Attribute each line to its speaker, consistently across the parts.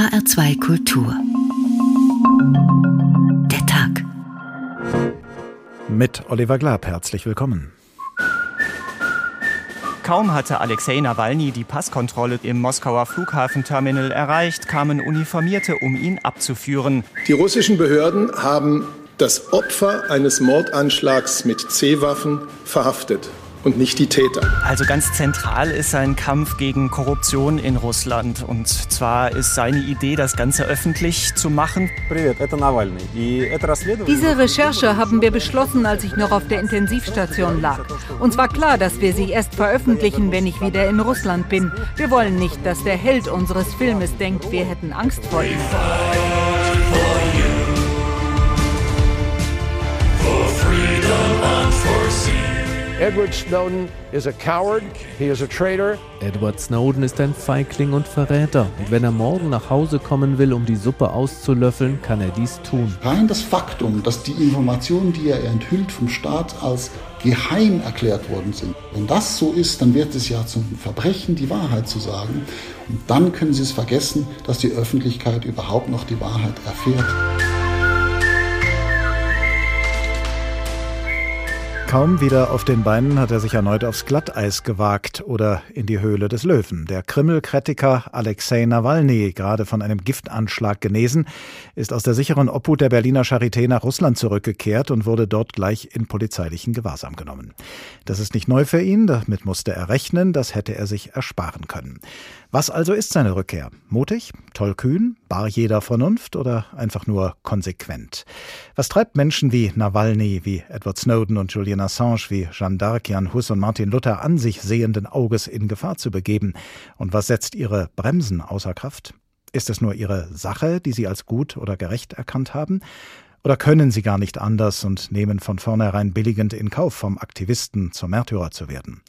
Speaker 1: HR2 Kultur. Der Tag.
Speaker 2: Mit Oliver Glab herzlich willkommen.
Speaker 3: Kaum hatte Alexei Nawalny die Passkontrolle im Moskauer Flughafenterminal erreicht, kamen Uniformierte, um ihn abzuführen.
Speaker 4: Die russischen Behörden haben das Opfer eines Mordanschlags mit C-Waffen verhaftet und nicht die Täter.
Speaker 3: Also ganz zentral ist sein Kampf gegen Korruption in Russland. Und zwar ist seine Idee, das Ganze öffentlich zu machen.
Speaker 5: Diese Recherche haben wir beschlossen, als ich noch auf der Intensivstation lag. Uns war klar, dass wir sie erst veröffentlichen, wenn ich wieder in Russland bin. Wir wollen nicht, dass der Held unseres Filmes denkt, wir hätten Angst vor ihm.
Speaker 6: Edward Snowden is a coward, he is a traitor.
Speaker 7: Edward Snowden ist ein Feigling und Verräter. Und wenn er morgen nach Hause kommen will, um die Suppe auszulöffeln, kann er dies tun.
Speaker 8: Rein das Faktum, dass die Informationen, die er enthüllt, vom Staat als geheim erklärt worden sind. Wenn das so ist, dann wird es ja zum Verbrechen, die Wahrheit zu sagen. Und dann können Sie es vergessen, dass die Öffentlichkeit überhaupt noch die Wahrheit erfährt.
Speaker 2: Kaum wieder auf den Beinen hat er sich erneut aufs Glatteis gewagt oder in die Höhle des Löwen. Der Kreml-Kritiker Alexei Nawalny, gerade von einem Giftanschlag genesen, ist aus der sicheren Obhut der Berliner Charité nach Russland zurückgekehrt und wurde dort gleich in polizeilichen Gewahrsam genommen. Das ist nicht neu für ihn, damit musste er rechnen, das hätte er sich ersparen können. Was also ist seine Rückkehr? Mutig? Tollkühn? Bar jeder Vernunft oder einfach nur konsequent? Was treibt Menschen wie Nawalny, wie Edward Snowden und Julian Assange, wie Jeanne d'Arc, Jan Hus und Martin Luther an, sich sehenden Auges in Gefahr zu begeben? Und was setzt ihre Bremsen außer Kraft? Ist es nur ihre Sache, die sie als gut oder gerecht erkannt haben? Oder können sie gar nicht anders und nehmen von vornherein billigend in Kauf, vom Aktivisten zum Märtyrer zu werden?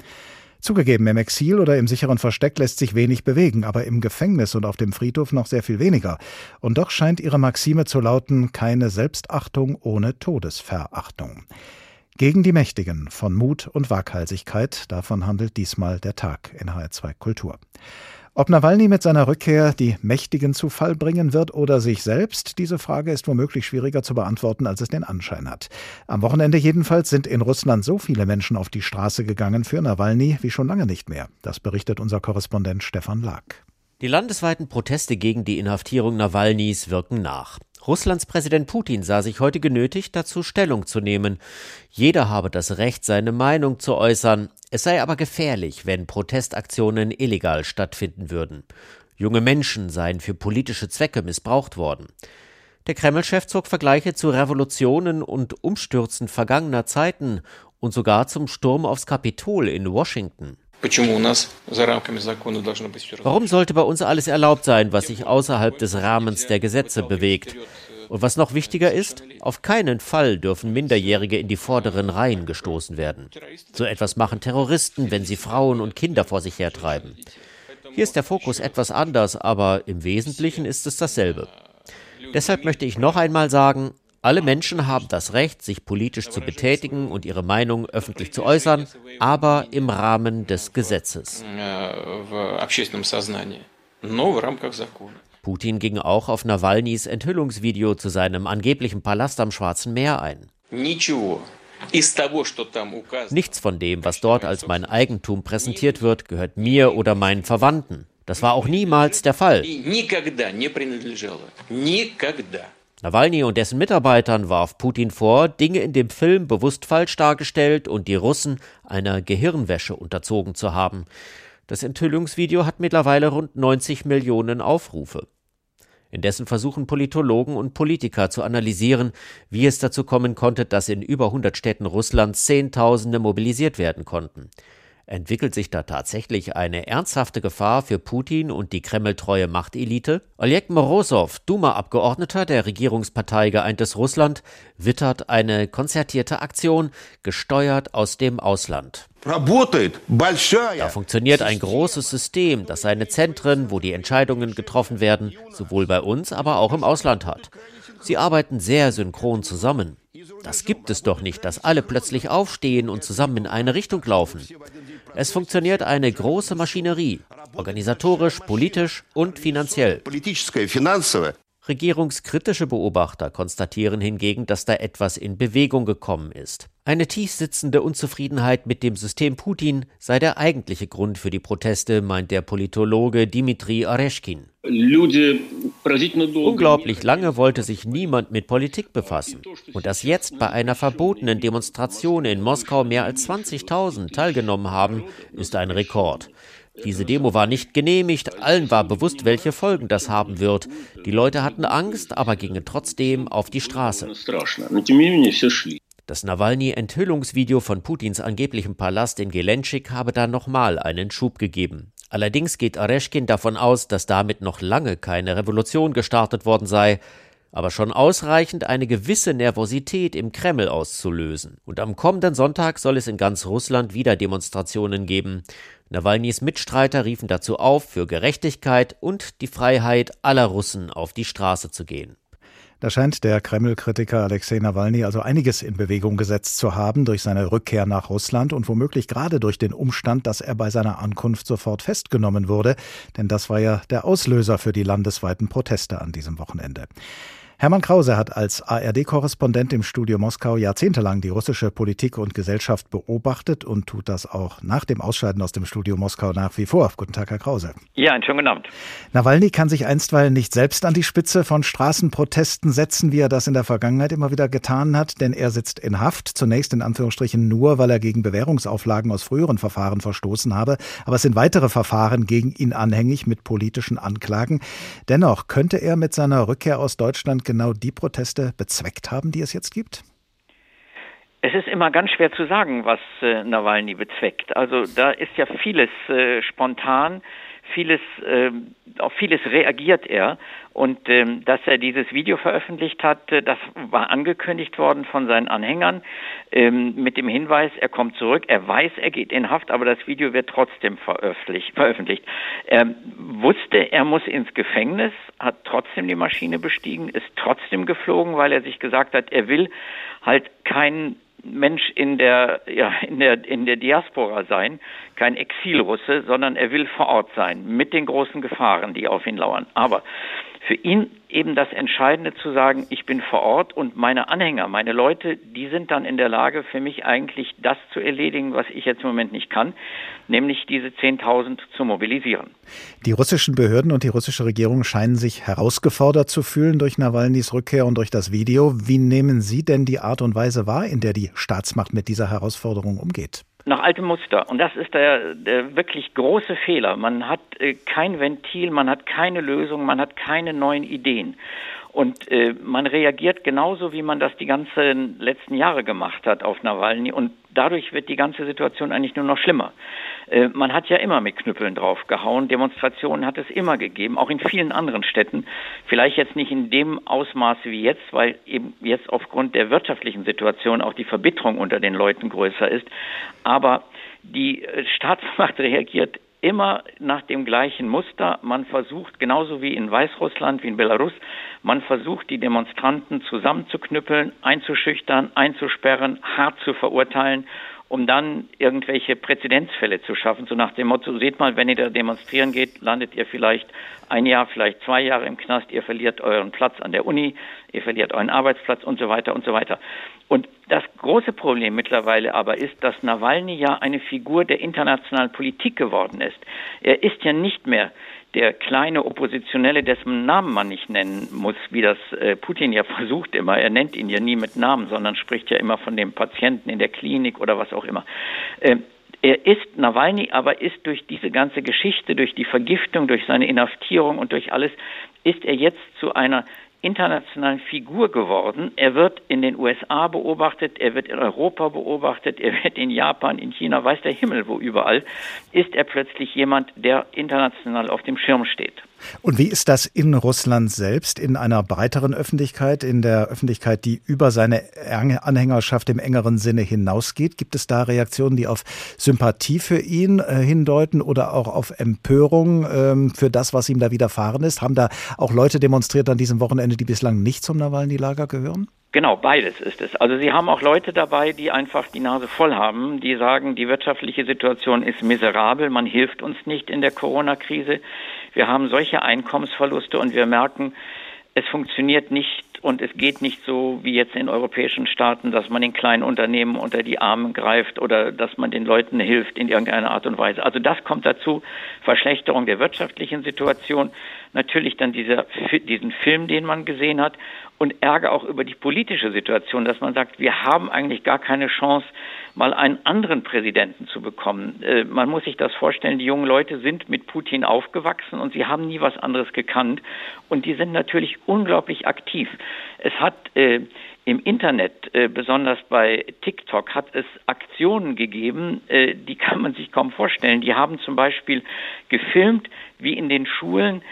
Speaker 2: Zugegeben, im Exil oder im sicheren Versteck lässt sich wenig bewegen, aber im Gefängnis und auf dem Friedhof noch sehr viel weniger. Und doch scheint ihre Maxime zu lauten, keine Selbstachtung ohne Todesverachtung. Gegen die Mächtigen von Mut und Waghalsigkeit, davon handelt diesmal der Tag in HR2 Kultur. Ob Nawalny mit seiner Rückkehr die Mächtigen zu Fall bringen wird oder sich selbst, diese Frage ist womöglich schwieriger zu beantworten, als es den Anschein hat. Am Wochenende jedenfalls sind in Russland so viele Menschen auf die Straße gegangen für Nawalny wie schon lange nicht mehr. Das berichtet unser Korrespondent Stefan Lag.
Speaker 9: Die landesweiten Proteste gegen die Inhaftierung Nawalnys wirken nach. Russlands Präsident Putin sah sich heute genötigt, dazu Stellung zu nehmen. Jeder habe das Recht, seine Meinung zu äußern. Es sei aber gefährlich, wenn Protestaktionen illegal stattfinden würden. Junge Menschen seien für politische Zwecke missbraucht worden. Der Kreml-Chef zog Vergleiche zu Revolutionen und Umstürzen vergangener Zeiten und sogar zum Sturm aufs Kapitol in Washington. Warum sollte bei uns alles erlaubt sein, was sich außerhalb des Rahmens der Gesetze bewegt? Und was noch wichtiger ist, auf keinen Fall dürfen Minderjährige in die vorderen Reihen gestoßen werden. So etwas machen Terroristen, wenn sie Frauen und Kinder vor sich hertreiben. Hier ist der Fokus etwas anders, aber im Wesentlichen ist es dasselbe. Deshalb möchte ich noch einmal sagen, alle Menschen haben das Recht, sich politisch zu betätigen und ihre Meinung öffentlich zu äußern, aber im Rahmen des Gesetzes. Putin ging auch auf Nawalnys Enthüllungsvideo zu seinem angeblichen Palast am Schwarzen Meer ein. Nichts von dem, was dort als mein Eigentum präsentiert wird, gehört mir oder meinen Verwandten. Das war auch niemals der Fall. Nawalny und dessen Mitarbeitern warf Putin vor, Dinge in dem Film bewusst falsch dargestellt und die Russen einer Gehirnwäsche unterzogen zu haben. Das Enthüllungsvideo hat mittlerweile rund 90 Millionen Aufrufe. Indessen versuchen Politologen und Politiker zu analysieren, wie es dazu kommen konnte, dass in über 100 Städten Russlands Zehntausende mobilisiert werden konnten. Entwickelt sich da tatsächlich eine ernsthafte Gefahr für Putin und die kremltreue Machtelite? Oleg Morozov, Duma-Abgeordneter der Regierungspartei Geeintes Russland, wittert eine konzertierte Aktion, gesteuert aus dem Ausland. Da funktioniert ein großes System, das seine Zentren, wo die Entscheidungen getroffen werden, sowohl bei uns, aber auch im Ausland hat. Sie arbeiten sehr synchron zusammen. Das gibt es doch nicht, dass alle plötzlich aufstehen und zusammen in eine Richtung laufen. Es funktioniert eine große Maschinerie, organisatorisch, politisch und finanziell. Regierungskritische Beobachter konstatieren hingegen, dass da etwas in Bewegung gekommen ist. Eine tiefsitzende Unzufriedenheit mit dem System Putin sei der eigentliche Grund für die Proteste, meint der Politologe Dimitri Areschkin. Unglaublich lange wollte sich niemand mit Politik befassen. Und dass jetzt bei einer verbotenen Demonstration in Moskau mehr als 20.000 teilgenommen haben, ist ein Rekord. Diese Demo war nicht genehmigt, allen war bewusst, welche Folgen das haben wird. Die Leute hatten Angst, aber gingen trotzdem auf die Straße. Das Nawalny-Enthüllungsvideo von Putins angeblichem Palast in Gelenschik habe da nochmal einen Schub gegeben. Allerdings geht Areschkin davon aus, dass damit noch lange keine Revolution gestartet worden sei, aber schon ausreichend, eine gewisse Nervosität im Kreml auszulösen. Und am kommenden Sonntag soll es in ganz Russland wieder Demonstrationen geben. Nawalnys Mitstreiter riefen dazu auf, für Gerechtigkeit und die Freiheit aller Russen auf die Straße zu gehen.
Speaker 2: Da scheint der Kreml-Kritiker Alexei Nawalny also einiges in Bewegung gesetzt zu haben durch seine Rückkehr nach Russland und womöglich gerade durch den Umstand, dass er bei seiner Ankunft sofort festgenommen wurde. Denn das war ja der Auslöser für die landesweiten Proteste an diesem Wochenende. Hermann Krause hat als ARD-Korrespondent im Studio Moskau jahrzehntelang die russische Politik und Gesellschaft beobachtet und tut das auch nach dem Ausscheiden aus dem Studio Moskau nach wie vor. Guten Tag, Herr Krause.
Speaker 10: Ja, einen schönen guten Abend.
Speaker 2: Nawalny kann sich einstweilen nicht selbst an die Spitze von Straßenprotesten setzen, wie er das in der Vergangenheit immer wieder getan hat, denn er sitzt in Haft, zunächst in Anführungsstrichen nur, weil er gegen Bewährungsauflagen aus früheren Verfahren verstoßen habe, aber es sind weitere Verfahren gegen ihn anhängig mit politischen Anklagen. Dennoch könnte er mit seiner Rückkehr aus Deutschland genau die Proteste bezweckt haben, die es jetzt gibt?
Speaker 10: Es ist immer ganz schwer zu sagen, was äh, Nawalny bezweckt. Also da ist ja vieles äh, spontan vieles, äh, auf vieles reagiert er. Und ähm, dass er dieses Video veröffentlicht hat, äh, das war angekündigt worden von seinen Anhängern ähm, mit dem Hinweis, er kommt zurück, er weiß, er geht in Haft, aber das Video wird trotzdem veröffentlicht. veröffentlicht. Er wusste, er muss ins Gefängnis, hat trotzdem die Maschine bestiegen, ist trotzdem geflogen, weil er sich gesagt hat, er will halt keinen Mensch in der, ja, in der, in der Diaspora sein, kein Exilrusse, sondern er will vor Ort sein, mit den großen Gefahren, die auf ihn lauern. Aber für ihn eben das Entscheidende zu sagen, ich bin vor Ort und meine Anhänger, meine Leute, die sind dann in der Lage, für mich eigentlich das zu erledigen, was ich jetzt im Moment nicht kann, nämlich diese 10.000 zu mobilisieren.
Speaker 2: Die russischen Behörden und die russische Regierung scheinen sich herausgefordert zu fühlen durch Nawalnys Rückkehr und durch das Video. Wie nehmen Sie denn die Art und Weise wahr, in der die Staatsmacht mit dieser Herausforderung umgeht?
Speaker 10: Nach altem Muster. Und das ist der, der wirklich große Fehler. Man hat äh, kein Ventil, man hat keine Lösung, man hat keine neuen Ideen. Und äh, man reagiert genauso, wie man das die ganzen letzten Jahre gemacht hat auf Nawalny. Und dadurch wird die ganze Situation eigentlich nur noch schlimmer. Äh, man hat ja immer mit Knüppeln draufgehauen. Demonstrationen hat es immer gegeben, auch in vielen anderen Städten. Vielleicht jetzt nicht in dem Ausmaß wie jetzt, weil eben jetzt aufgrund der wirtschaftlichen Situation auch die Verbitterung unter den Leuten größer ist. Aber die äh, Staatsmacht reagiert immer nach dem gleichen Muster. Man versucht, genauso wie in Weißrussland, wie in Belarus, man versucht, die Demonstranten zusammenzuknüppeln, einzuschüchtern, einzusperren, hart zu verurteilen um dann irgendwelche Präzedenzfälle zu schaffen, so nach dem Motto, seht mal, wenn ihr da demonstrieren geht, landet ihr vielleicht ein Jahr, vielleicht zwei Jahre im Knast, ihr verliert euren Platz an der Uni, ihr verliert euren Arbeitsplatz und so weiter und so weiter. Und das große Problem mittlerweile aber ist, dass Nawalny ja eine Figur der internationalen Politik geworden ist. Er ist ja nicht mehr der kleine Oppositionelle, dessen Namen man nicht nennen muss, wie das äh, Putin ja versucht immer. Er nennt ihn ja nie mit Namen, sondern spricht ja immer von dem Patienten in der Klinik oder was auch immer. Äh, er ist Nawalny, aber ist durch diese ganze Geschichte, durch die Vergiftung, durch seine Inhaftierung und durch alles, ist er jetzt zu einer internationalen Figur geworden. Er wird in den USA beobachtet, er wird in Europa beobachtet, er wird in Japan, in China, weiß der Himmel wo überall, ist er plötzlich jemand, der international auf dem Schirm steht.
Speaker 2: Und wie ist das in Russland selbst, in einer breiteren Öffentlichkeit, in der Öffentlichkeit, die über seine Anhängerschaft im engeren Sinne hinausgeht? Gibt es da Reaktionen, die auf Sympathie für ihn äh, hindeuten oder auch auf Empörung ähm, für das, was ihm da widerfahren ist? Haben da auch Leute demonstriert an diesem Wochenende, die bislang nicht zum Nawalny-Lager gehören?
Speaker 10: Genau, beides ist es. Also Sie haben auch Leute dabei, die einfach die Nase voll haben, die sagen, die wirtschaftliche Situation ist miserabel, man hilft uns nicht in der Corona-Krise. Wir haben solche Einkommensverluste und wir merken, es funktioniert nicht und es geht nicht so wie jetzt in europäischen Staaten, dass man den kleinen Unternehmen unter die Arme greift oder dass man den Leuten hilft in irgendeiner Art und Weise. Also das kommt dazu, Verschlechterung der wirtschaftlichen Situation, natürlich dann dieser, diesen Film, den man gesehen hat und Ärger auch über die politische Situation, dass man sagt, wir haben eigentlich gar keine Chance, mal einen anderen Präsidenten zu bekommen. Äh, man muss sich das vorstellen, die jungen Leute sind mit Putin aufgewachsen und sie haben nie was anderes gekannt und die sind natürlich unglaublich aktiv. Es hat äh, im Internet, äh, besonders bei TikTok, hat es Aktionen gegeben, äh, die kann man sich kaum vorstellen. Die haben zum Beispiel gefilmt, wie in den Schulen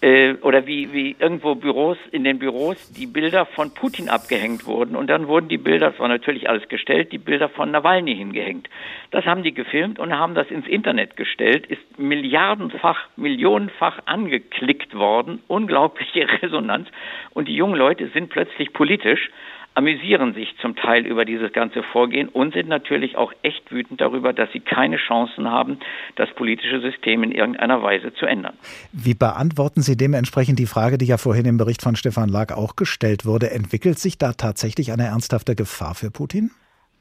Speaker 10: äh, oder wie, wie irgendwo Büros, in den Büros die Bilder von Putin abgehängt wurden. Und dann wurden die Bilder, das war natürlich alles gestellt, die Bilder von Nawalny hingehängt. Das haben die gefilmt und haben das ins Internet gestellt, ist milliardenfach, millionenfach angeklickt worden, unglaubliche Resonanz. Und die jungen Leute sind plötzlich politisch amüsieren sich zum Teil über dieses ganze Vorgehen und sind natürlich auch echt wütend darüber, dass sie keine Chancen haben, das politische System in irgendeiner Weise zu ändern.
Speaker 2: Wie beantworten Sie dementsprechend die Frage, die ja vorhin im Bericht von Stefan Lag auch gestellt wurde? Entwickelt sich da tatsächlich eine ernsthafte Gefahr für Putin?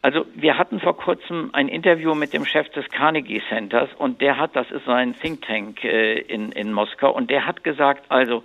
Speaker 10: Also wir hatten vor kurzem ein Interview mit dem Chef des Carnegie Centers und der hat, das ist so ein Think Tank äh, in, in Moskau, und der hat gesagt, also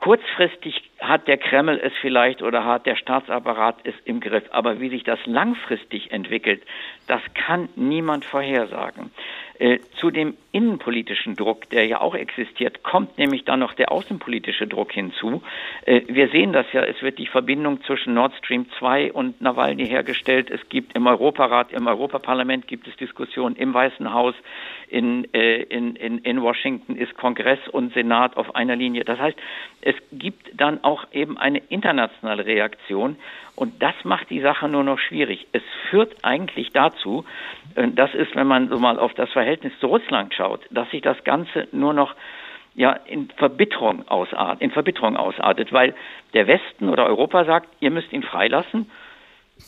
Speaker 10: Kurzfristig hat der Kreml es vielleicht oder hat der Staatsapparat es im Griff, aber wie sich das langfristig entwickelt, das kann niemand vorhersagen. Äh, zu dem innenpolitischen Druck, der ja auch existiert, kommt nämlich dann noch der außenpolitische Druck hinzu. Äh, wir sehen das ja, es wird die Verbindung zwischen Nord Stream 2 und Nawalny hergestellt. Es gibt im Europarat, im Europaparlament gibt es Diskussionen, im Weißen Haus, in, äh, in, in, in Washington ist Kongress und Senat auf einer Linie. Das heißt, es gibt dann auch eben eine internationale Reaktion und das macht die Sache nur noch schwierig. Es führt eigentlich dazu, das ist, wenn man so mal auf das Verhältnis zu Russland schaut, dass sich das Ganze nur noch ja, in Verbitterung ausartet, in Verbitterung ausartet, weil der Westen oder Europa sagt, ihr müsst ihn freilassen.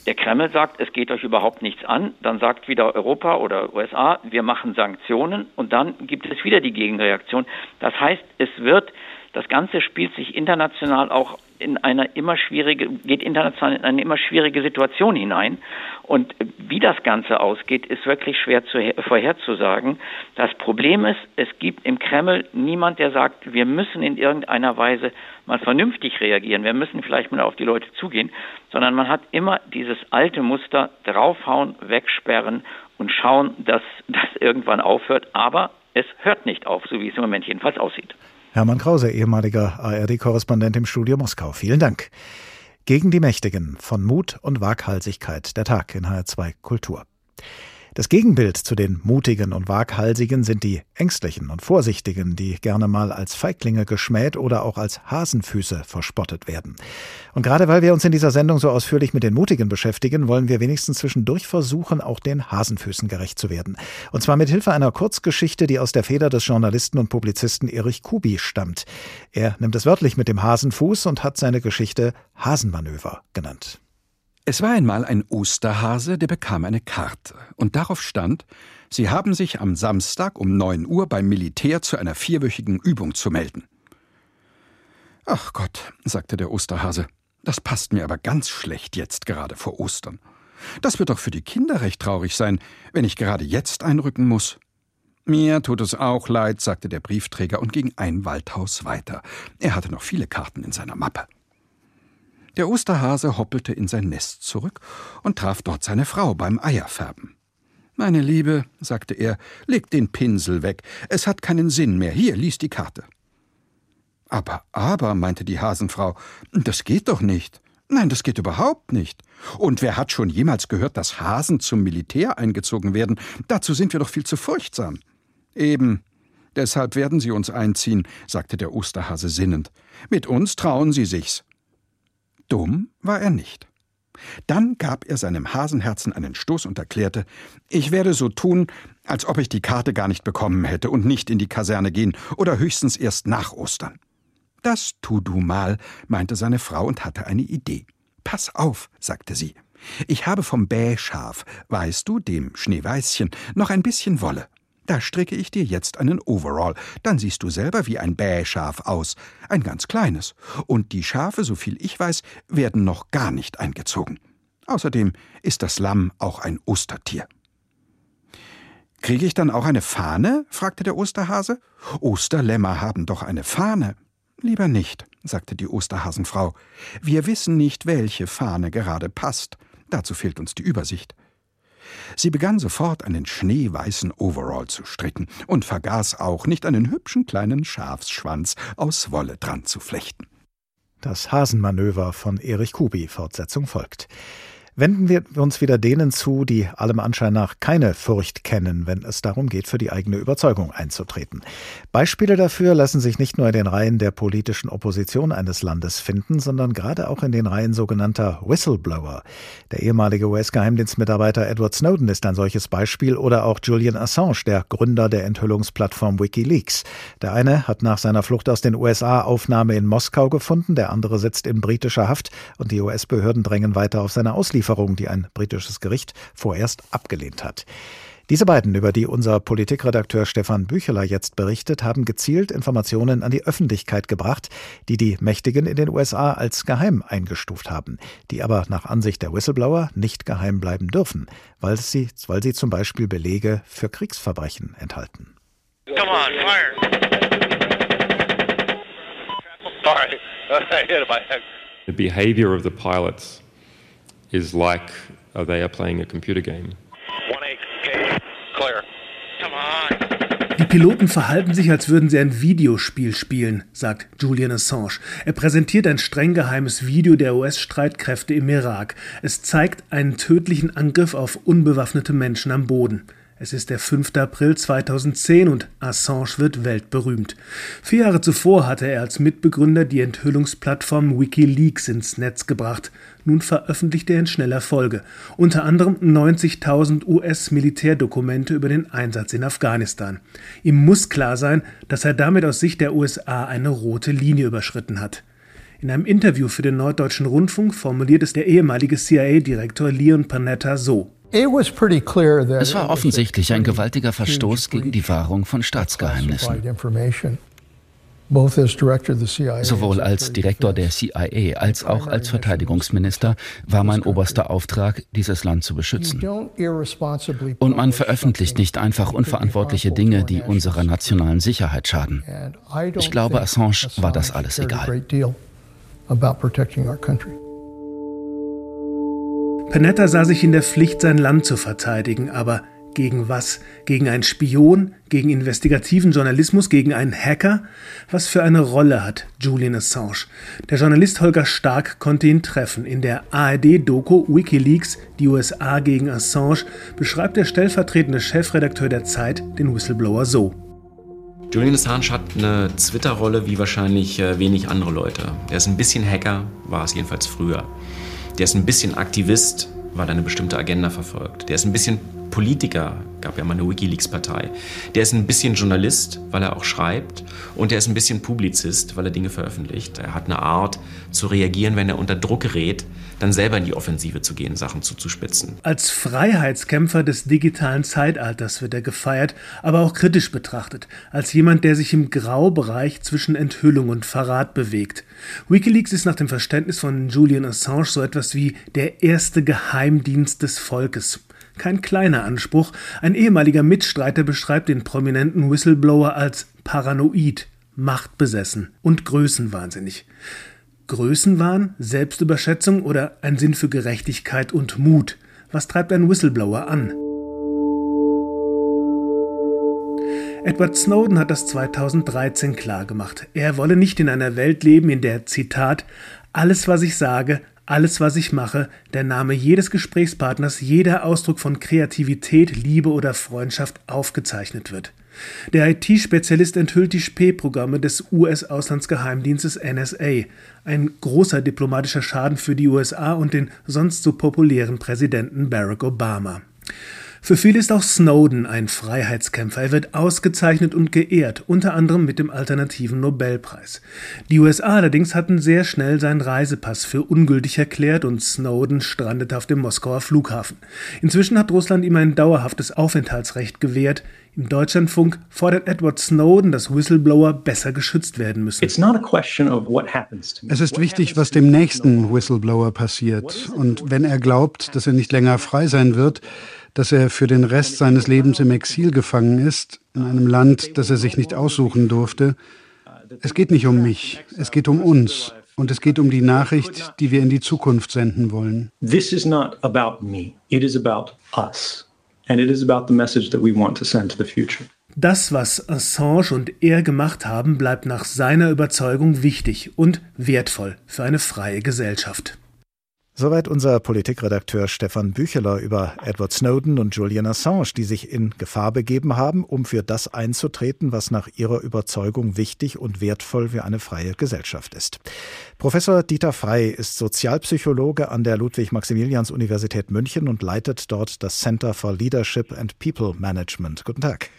Speaker 10: Der Kreml sagt, es geht euch überhaupt nichts an. Dann sagt wieder Europa oder USA, wir machen Sanktionen und dann gibt es wieder die Gegenreaktion. Das heißt, es wird das Ganze spielt sich international auch in einer immer schwierige, geht international in eine immer schwierige Situation hinein. Und wie das Ganze ausgeht, ist wirklich schwer zu, vorherzusagen. Das Problem ist, es gibt im Kreml niemand, der sagt, wir müssen in irgendeiner Weise mal vernünftig reagieren. Wir müssen vielleicht mal auf die Leute zugehen, sondern man hat immer dieses alte Muster draufhauen, wegsperren und schauen, dass das irgendwann aufhört. Aber es hört nicht auf, so wie es im Moment jedenfalls aussieht.
Speaker 2: Hermann Krause, ehemaliger ARD-Korrespondent im Studio Moskau. Vielen Dank. Gegen die Mächtigen von Mut und Waghalsigkeit. Der Tag in HR2 Kultur. Das Gegenbild zu den Mutigen und Waghalsigen sind die Ängstlichen und Vorsichtigen, die gerne mal als Feiglinge geschmäht oder auch als Hasenfüße verspottet werden. Und gerade weil wir uns in dieser Sendung so ausführlich mit den Mutigen beschäftigen, wollen wir wenigstens zwischendurch versuchen, auch den Hasenfüßen gerecht zu werden. Und zwar mit Hilfe einer Kurzgeschichte, die aus der Feder des Journalisten und Publizisten Erich Kubi stammt. Er nimmt es wörtlich mit dem Hasenfuß und hat seine Geschichte Hasenmanöver genannt.
Speaker 11: Es war einmal ein Osterhase, der bekam eine Karte. Und darauf stand, Sie haben sich am Samstag um 9 Uhr beim Militär zu einer vierwöchigen Übung zu melden. Ach Gott, sagte der Osterhase, das passt mir aber ganz schlecht jetzt gerade vor Ostern. Das wird doch für die Kinder recht traurig sein, wenn ich gerade jetzt einrücken muss. Mir tut es auch leid, sagte der Briefträger und ging ein Waldhaus weiter. Er hatte noch viele Karten in seiner Mappe. Der Osterhase hoppelte in sein Nest zurück und traf dort seine Frau beim Eierfärben. Meine Liebe, sagte er, leg den Pinsel weg, es hat keinen Sinn mehr, hier, lies die Karte. Aber, aber, meinte die Hasenfrau, das geht doch nicht. Nein, das geht überhaupt nicht. Und wer hat schon jemals gehört, dass Hasen zum Militär eingezogen werden? Dazu sind wir doch viel zu furchtsam. Eben. Deshalb werden sie uns einziehen, sagte der Osterhase sinnend. Mit uns trauen sie sich's. Dumm war er nicht. Dann gab er seinem Hasenherzen einen Stoß und erklärte, ich werde so tun, als ob ich die Karte gar nicht bekommen hätte und nicht in die Kaserne gehen oder höchstens erst nach Ostern. Das tu du mal, meinte seine Frau und hatte eine Idee. Pass auf, sagte sie. Ich habe vom Bäschaf, weißt du, dem Schneeweißchen, noch ein bisschen Wolle. Da stricke ich dir jetzt einen Overall, dann siehst du selber wie ein Bäschaf aus, ein ganz kleines. Und die Schafe, soviel ich weiß, werden noch gar nicht eingezogen. Außerdem ist das Lamm auch ein Ostertier. Kriege ich dann auch eine Fahne? fragte der Osterhase. Osterlämmer haben doch eine Fahne. Lieber nicht, sagte die Osterhasenfrau. Wir wissen nicht, welche Fahne gerade passt. Dazu fehlt uns die Übersicht. Sie begann sofort einen schneeweißen Overall zu stricken und vergaß auch nicht einen hübschen kleinen Schafsschwanz aus Wolle dran zu flechten.
Speaker 2: Das Hasenmanöver von Erich Kubi, Fortsetzung folgt. Wenden wir uns wieder denen zu, die allem Anschein nach keine Furcht kennen, wenn es darum geht, für die eigene Überzeugung einzutreten. Beispiele dafür lassen sich nicht nur in den Reihen der politischen Opposition eines Landes finden, sondern gerade auch in den Reihen sogenannter Whistleblower. Der ehemalige US-Geheimdienstmitarbeiter Edward Snowden ist ein solches Beispiel oder auch Julian Assange, der Gründer der Enthüllungsplattform Wikileaks. Der eine hat nach seiner Flucht aus den USA Aufnahme in Moskau gefunden, der andere sitzt in britischer Haft und die US-Behörden drängen weiter auf seine Auslieferung. Auslieferung, die ein britisches Gericht vorerst abgelehnt hat. Diese beiden, über die unser Politikredakteur Stefan Bücheler jetzt berichtet, haben gezielt Informationen an die Öffentlichkeit gebracht, die die Mächtigen in den USA als geheim eingestuft haben, die aber nach Ansicht der Whistleblower nicht geheim bleiben dürfen, weil sie, weil sie zum Beispiel Belege für Kriegsverbrechen enthalten. Come on, fire!
Speaker 12: The behavior of the pilots is like uh, they are playing a computer game.
Speaker 13: Die Piloten verhalten sich, als würden sie ein Videospiel spielen, sagt Julian Assange. Er präsentiert ein streng geheimes Video der US-Streitkräfte im Irak. Es zeigt einen tödlichen Angriff auf unbewaffnete Menschen am Boden. Es ist der 5. April 2010 und Assange wird weltberühmt. Vier Jahre zuvor hatte er als Mitbegründer die Enthüllungsplattform Wikileaks ins Netz gebracht. Nun veröffentlicht er in schneller Folge. Unter anderem 90.000 US-Militärdokumente über den Einsatz in Afghanistan. Ihm muss klar sein, dass er damit aus Sicht der USA eine rote Linie überschritten hat. In einem Interview für den Norddeutschen Rundfunk formuliert es der ehemalige CIA-Direktor Leon Panetta so.
Speaker 14: Es war offensichtlich ein gewaltiger Verstoß gegen die Wahrung von Staatsgeheimnissen. Sowohl als Direktor der CIA als auch als Verteidigungsminister war mein oberster Auftrag, dieses Land zu beschützen. Und man veröffentlicht nicht einfach unverantwortliche Dinge, die unserer nationalen Sicherheit schaden. Ich glaube, Assange war das alles egal.
Speaker 13: Panetta sah sich in der Pflicht, sein Land zu verteidigen, aber gegen was? Gegen einen Spion? Gegen investigativen Journalismus? Gegen einen Hacker? Was für eine Rolle hat Julian Assange? Der Journalist Holger Stark konnte ihn treffen. In der ARD-Doku Wikileaks, die USA gegen Assange, beschreibt der stellvertretende Chefredakteur der Zeit den Whistleblower so.
Speaker 15: Julian Assange hat eine Twitter-Rolle wie wahrscheinlich äh, wenig andere Leute. Er ist ein bisschen Hacker, war es jedenfalls früher. Der ist ein bisschen Aktivist, weil er eine bestimmte Agenda verfolgt. Der ist ein bisschen Politiker, gab ja mal eine Wikileaks-Partei. Der ist ein bisschen Journalist, weil er auch schreibt. Und der ist ein bisschen Publizist, weil er Dinge veröffentlicht. Er hat eine Art zu reagieren, wenn er unter Druck gerät, dann selber in die Offensive zu gehen, Sachen zuzuspitzen.
Speaker 13: Als Freiheitskämpfer des digitalen Zeitalters wird er gefeiert, aber auch kritisch betrachtet. Als jemand, der sich im Graubereich zwischen Enthüllung und Verrat bewegt. Wikileaks ist nach dem Verständnis von Julian Assange so etwas wie der erste Geheimdienst des Volkes. Kein kleiner Anspruch. Ein ehemaliger Mitstreiter beschreibt den prominenten Whistleblower als paranoid, machtbesessen und größenwahnsinnig. Größenwahn, Selbstüberschätzung oder ein Sinn für Gerechtigkeit und Mut? Was treibt ein Whistleblower an? Edward Snowden hat das 2013 klargemacht. Er wolle nicht in einer Welt leben, in der, Zitat, alles, was ich sage, alles, was ich mache, der Name jedes Gesprächspartners, jeder Ausdruck von Kreativität, Liebe oder Freundschaft aufgezeichnet wird. Der IT-Spezialist enthüllt die Spähprogramme des US-Auslandsgeheimdienstes NSA, ein großer diplomatischer Schaden für die USA und den sonst so populären Präsidenten Barack Obama. Für viele ist auch Snowden ein Freiheitskämpfer. Er wird ausgezeichnet und geehrt, unter anderem mit dem alternativen Nobelpreis. Die USA allerdings hatten sehr schnell seinen Reisepass für ungültig erklärt und Snowden strandete auf dem Moskauer Flughafen. Inzwischen hat Russland ihm ein dauerhaftes Aufenthaltsrecht gewährt. Im Deutschlandfunk fordert Edward Snowden, dass Whistleblower besser geschützt werden müssen. Es
Speaker 16: ist wichtig, was dem nächsten Whistleblower passiert. Und wenn er glaubt, dass er nicht länger frei sein wird, dass er für den Rest seines Lebens im Exil gefangen ist, in einem Land, das er sich nicht aussuchen durfte. Es geht nicht um mich, es geht um uns. Und es geht um die Nachricht, die wir in die Zukunft senden wollen.
Speaker 17: This is not about me. It is about us. And it is about the message that we want to send to the future.
Speaker 13: Das, was Assange und er gemacht haben, bleibt nach seiner Überzeugung wichtig und wertvoll für eine freie Gesellschaft.
Speaker 2: Soweit unser Politikredakteur Stefan Bücheler über Edward Snowden und Julian Assange, die sich in Gefahr begeben haben, um für das einzutreten, was nach ihrer Überzeugung wichtig und wertvoll für eine freie Gesellschaft ist. Professor Dieter Frey ist Sozialpsychologe an der Ludwig-Maximilians-Universität München und leitet dort das Center for Leadership and People Management. Guten Tag.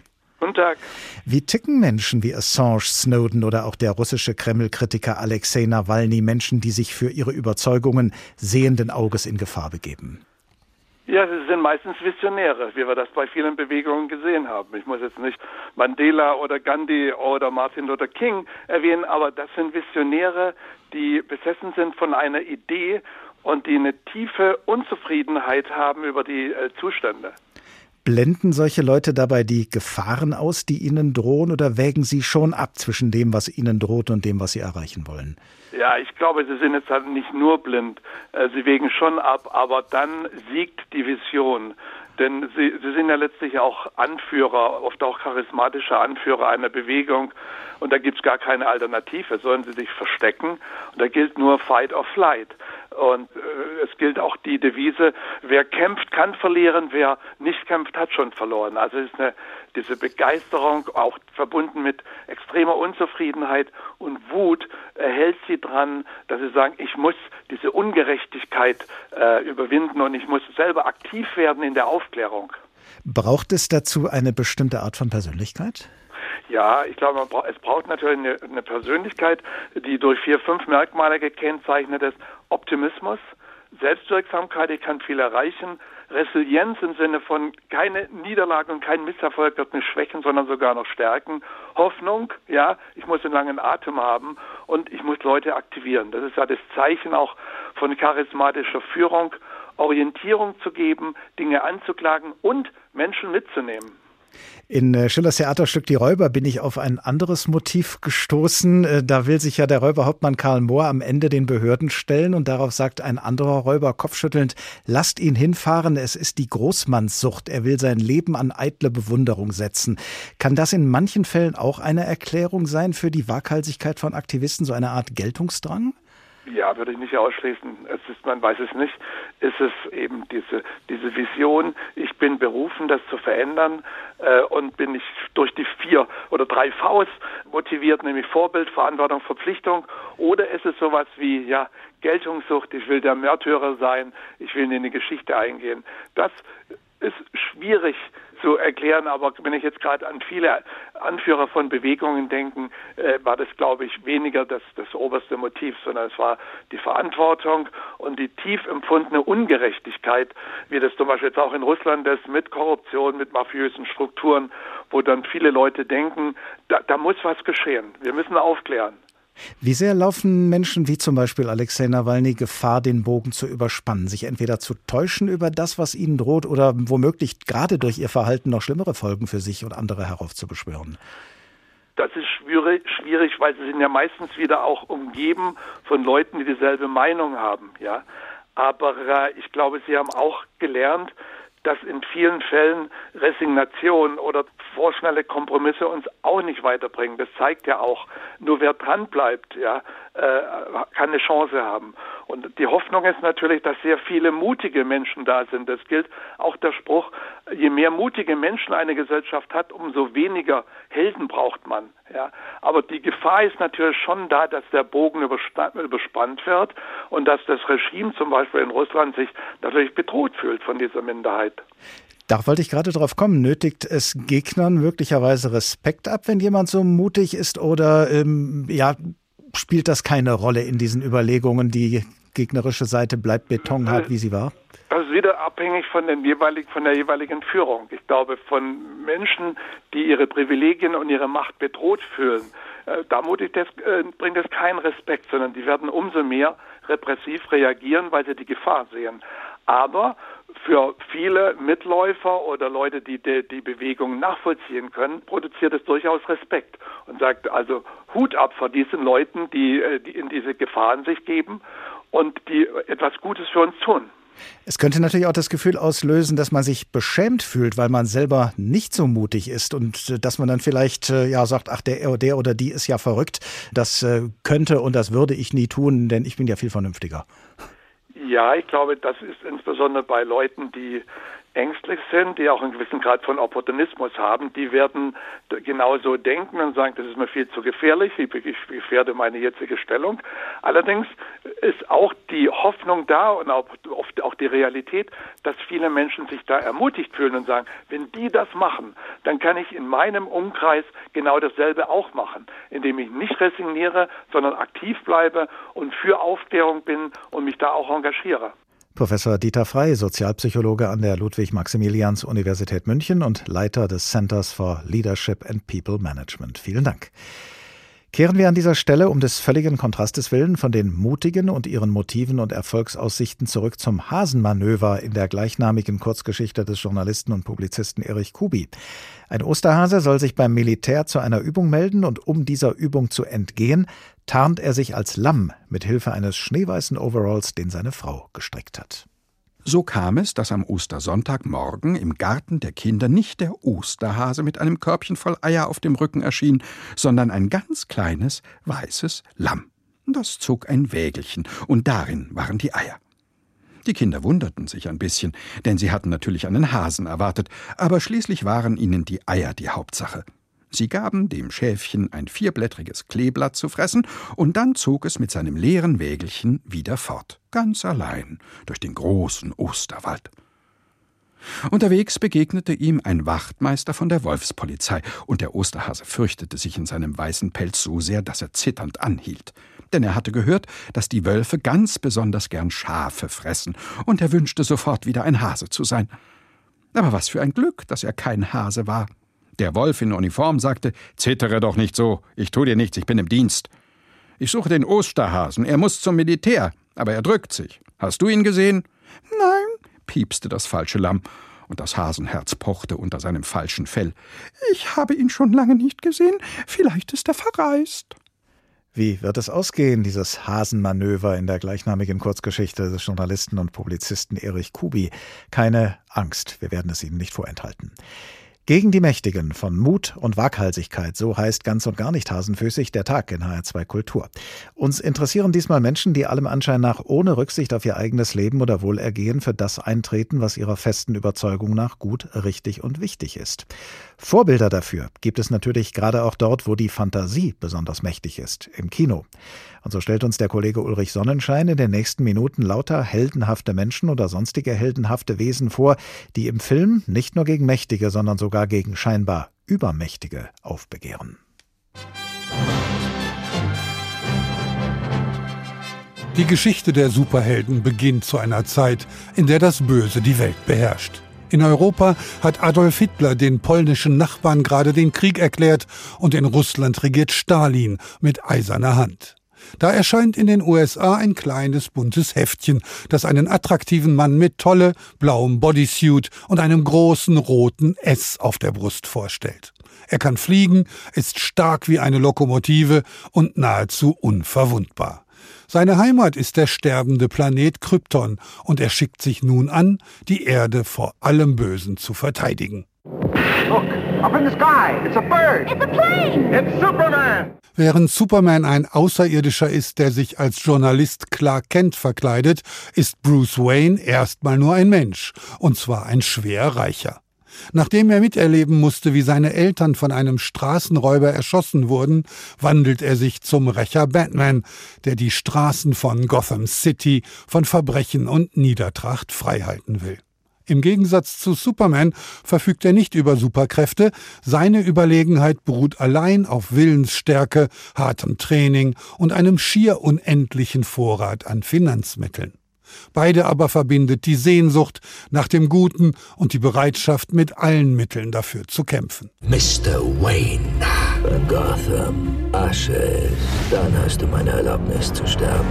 Speaker 18: Guten Tag.
Speaker 2: Wie ticken Menschen wie Assange, Snowden oder auch der russische Kreml-Kritiker Alexei Nawalny, Menschen, die sich für ihre Überzeugungen sehenden Auges in Gefahr begeben?
Speaker 18: Ja, sie sind meistens Visionäre, wie wir das bei vielen Bewegungen gesehen haben. Ich muss jetzt nicht Mandela oder Gandhi oder Martin Luther King erwähnen, aber das sind Visionäre, die besessen sind von einer Idee und die eine tiefe Unzufriedenheit haben über die äh, Zustände.
Speaker 2: Blenden solche Leute dabei die Gefahren aus, die ihnen drohen, oder wägen sie schon ab zwischen dem, was ihnen droht und dem, was sie erreichen wollen?
Speaker 18: Ja, ich glaube, sie sind jetzt halt nicht nur blind. Äh, sie wägen schon ab, aber dann siegt die Vision. Denn sie, sie sind ja letztlich auch Anführer, oft auch charismatische Anführer einer Bewegung. Und da gibt es gar keine Alternative. Sollen sie sich verstecken? Und da gilt nur Fight or Flight. Und äh, es gilt auch die Devise, wer kämpft, kann verlieren, wer nicht kämpft, hat schon verloren. Also ist eine, diese Begeisterung, auch verbunden mit extremer Unzufriedenheit und Wut, erhält sie dran, dass sie sagen, ich muss diese Ungerechtigkeit äh, überwinden und ich muss selber aktiv werden in der Aufklärung.
Speaker 2: Braucht es dazu eine bestimmte Art von Persönlichkeit?
Speaker 18: Ja, ich glaube, bra es braucht natürlich eine, eine, Persönlichkeit, die durch vier, fünf Merkmale gekennzeichnet ist. Optimismus, Selbstwirksamkeit, ich kann viel erreichen, Resilienz im Sinne von keine Niederlage und kein Misserfolg wird mich schwächen, sondern sogar noch stärken. Hoffnung, ja, ich muss einen langen Atem haben und ich muss Leute aktivieren. Das ist ja das Zeichen auch von charismatischer Führung, Orientierung zu geben, Dinge anzuklagen und Menschen mitzunehmen.
Speaker 2: In äh, Schillers Theaterstück Die Räuber bin ich auf ein anderes Motiv gestoßen. Äh, da will sich ja der Räuberhauptmann Karl Mohr am Ende den Behörden stellen und darauf sagt ein anderer Räuber kopfschüttelnd, lasst ihn hinfahren, es ist die Großmannssucht. Er will sein Leben an eitle Bewunderung setzen. Kann das in manchen Fällen auch eine Erklärung sein für die Waghalsigkeit von Aktivisten, so eine Art Geltungsdrang?
Speaker 18: Ja, würde ich nicht ausschließen. Es ist, man weiß es nicht. Ist es eben diese, diese Vision, ich bin berufen, das zu verändern äh, und bin ich durch die vier oder drei Vs motiviert, nämlich Vorbild, Verantwortung, Verpflichtung, oder ist es sowas wie, ja, Geltungssucht, ich will der Märtyrer sein, ich will in eine Geschichte eingehen. Das ist schwierig zu erklären, aber wenn ich jetzt gerade an viele Anführer von Bewegungen denke, äh, war das, glaube ich, weniger das, das oberste Motiv, sondern es war die Verantwortung und die tief empfundene Ungerechtigkeit, wie das zum Beispiel jetzt auch in Russland ist, mit Korruption, mit mafiösen Strukturen, wo dann viele Leute denken, da, da muss was geschehen. Wir müssen aufklären.
Speaker 2: Wie sehr laufen Menschen wie zum Beispiel Alexei Nawalny Gefahr, den Bogen zu überspannen, sich entweder zu täuschen über das, was ihnen droht, oder womöglich gerade durch ihr Verhalten noch schlimmere Folgen für sich und andere heraufzubeschwören?
Speaker 18: Das ist schwierig, weil sie sind ja meistens wieder auch umgeben von Leuten, die dieselbe Meinung haben, ja. Aber äh, ich glaube, sie haben auch gelernt, dass in vielen Fällen Resignation oder vorschnelle Kompromisse uns auch nicht weiterbringen. Das zeigt ja auch, nur wer dran bleibt, ja, äh, kann eine Chance haben. Und die Hoffnung ist natürlich, dass sehr viele mutige Menschen da sind. Das gilt auch der Spruch, je mehr mutige Menschen eine Gesellschaft hat, umso weniger Helden braucht man. Ja. Aber die Gefahr ist natürlich schon da, dass der Bogen überspannt wird und dass das Regime zum Beispiel in Russland sich natürlich bedroht fühlt von dieser Minderheit.
Speaker 2: Da wollte ich gerade drauf kommen. Nötigt es Gegnern möglicherweise Respekt ab, wenn jemand so mutig ist? Oder ähm, ja, spielt das keine Rolle in diesen Überlegungen? Die gegnerische Seite bleibt betonhart, wie sie war?
Speaker 18: Das ist wieder abhängig von, den jeweiligen, von der jeweiligen Führung. Ich glaube, von Menschen, die ihre Privilegien und ihre Macht bedroht fühlen, äh, da das, äh, bringt es keinen Respekt, sondern die werden umso mehr repressiv reagieren, weil sie die Gefahr sehen. Aber für viele Mitläufer oder Leute, die die, die Bewegung nachvollziehen können, produziert es durchaus Respekt und sagt also Hut ab vor diesen Leuten, die, äh, die in diese Gefahren sich geben und die etwas Gutes für uns tun.
Speaker 2: Es könnte natürlich auch das Gefühl auslösen, dass man sich beschämt fühlt, weil man selber nicht so mutig ist und äh, dass man dann vielleicht äh, ja sagt, ach der, der oder die ist ja verrückt, das könnte und das würde ich nie tun, denn ich bin ja viel vernünftiger.
Speaker 18: Ja, ich glaube, das ist insbesondere bei Leuten, die ängstlich sind, die auch einen gewissen Grad von Opportunismus haben, die werden genauso denken und sagen, das ist mir viel zu gefährlich, ich gefährde meine jetzige Stellung. Allerdings ist auch die Hoffnung da und auch, auch die Realität, dass viele Menschen sich da ermutigt fühlen und sagen, wenn die das machen, dann kann ich in meinem Umkreis genau dasselbe auch machen, indem ich nicht resigniere, sondern aktiv bleibe und für Aufklärung bin und mich da auch engagiere.
Speaker 2: Professor Dieter Frey, Sozialpsychologe an der Ludwig-Maximilians-Universität München und Leiter des Centers for Leadership and People Management. Vielen Dank. Kehren wir an dieser Stelle um des völligen Kontrastes willen von den Mutigen und ihren Motiven und Erfolgsaussichten zurück zum Hasenmanöver in der gleichnamigen Kurzgeschichte des Journalisten und Publizisten Erich Kubi. Ein Osterhase soll sich beim Militär zu einer Übung melden und um dieser Übung zu entgehen, tarnt er sich als Lamm mit Hilfe eines schneeweißen Overalls, den seine Frau gestrickt hat.
Speaker 11: So kam es, dass am Ostersonntagmorgen im Garten der Kinder nicht der Osterhase mit einem Körbchen voll Eier auf dem Rücken erschien, sondern ein ganz kleines, weißes Lamm. Das zog ein Wägelchen, und darin waren die Eier. Die Kinder wunderten sich ein bisschen, denn sie hatten natürlich einen Hasen erwartet, aber schließlich waren ihnen die Eier die Hauptsache. Sie gaben dem Schäfchen ein vierblättriges Kleeblatt zu fressen, und dann zog es mit seinem leeren Wägelchen wieder fort, ganz allein, durch den großen Osterwald. Unterwegs begegnete ihm ein Wachtmeister von der Wolfspolizei, und der Osterhase fürchtete sich in seinem weißen Pelz so sehr, dass er zitternd anhielt. Denn er hatte gehört, dass die Wölfe ganz besonders gern Schafe fressen, und er wünschte sofort wieder ein Hase zu sein. Aber was für ein Glück, dass er kein Hase war. Der Wolf in Uniform sagte: Zittere doch nicht so, ich tu dir nichts, ich bin im Dienst. Ich suche den Osterhasen, er muss zum Militär, aber er drückt sich. Hast du ihn gesehen? Nein, piepste das falsche Lamm, und das Hasenherz pochte unter seinem falschen Fell. Ich habe ihn schon lange nicht gesehen, vielleicht ist er verreist.
Speaker 2: Wie wird es ausgehen, dieses Hasenmanöver in der gleichnamigen Kurzgeschichte des Journalisten und Publizisten Erich Kubi? Keine Angst, wir werden es Ihnen nicht vorenthalten. Gegen die Mächtigen von Mut und Waghalsigkeit, so heißt ganz und gar nicht hasenfüßig der Tag in HR2 Kultur. Uns interessieren diesmal Menschen, die allem Anschein nach ohne Rücksicht auf ihr eigenes Leben oder Wohlergehen für das eintreten, was ihrer festen Überzeugung nach gut, richtig und wichtig ist. Vorbilder dafür gibt es natürlich gerade auch dort, wo die Fantasie besonders mächtig ist, im Kino. Und so stellt uns der Kollege Ulrich Sonnenschein in den nächsten Minuten lauter heldenhafte Menschen oder sonstige heldenhafte Wesen vor, die im Film nicht nur gegen Mächtige, sondern sogar gegen scheinbar Übermächtige aufbegehren.
Speaker 19: Die Geschichte der Superhelden beginnt zu einer Zeit, in der das Böse die Welt beherrscht. In Europa hat Adolf Hitler den polnischen Nachbarn gerade den Krieg erklärt und in Russland regiert Stalin mit eiserner Hand. Da erscheint in den USA ein kleines buntes Heftchen, das einen attraktiven Mann mit tolle blauem Bodysuit und einem großen roten S auf der Brust vorstellt. Er kann fliegen, ist stark wie eine Lokomotive und nahezu unverwundbar. Seine Heimat ist der sterbende Planet Krypton und er schickt sich nun an, die Erde vor allem Bösen zu verteidigen.
Speaker 20: Look, up in the sky. It's a bird. It's a plane. It's Superman.
Speaker 19: Während Superman ein Außerirdischer ist, der sich als Journalist Clark Kent verkleidet, ist Bruce Wayne erstmal nur ein Mensch, und zwar ein schwer reicher. Nachdem er miterleben musste, wie seine Eltern von einem Straßenräuber erschossen wurden, wandelt er sich zum Rächer Batman, der die Straßen von Gotham City von Verbrechen und Niedertracht freihalten will. Im Gegensatz zu Superman verfügt er nicht über Superkräfte, seine Überlegenheit beruht allein auf Willensstärke, hartem Training und einem schier unendlichen Vorrat an Finanzmitteln. Beide aber verbindet die Sehnsucht nach dem Guten und die Bereitschaft, mit allen Mitteln dafür zu kämpfen.
Speaker 21: Mr. Wayne, Gotham Asche dann hast du meine Erlaubnis zu sterben.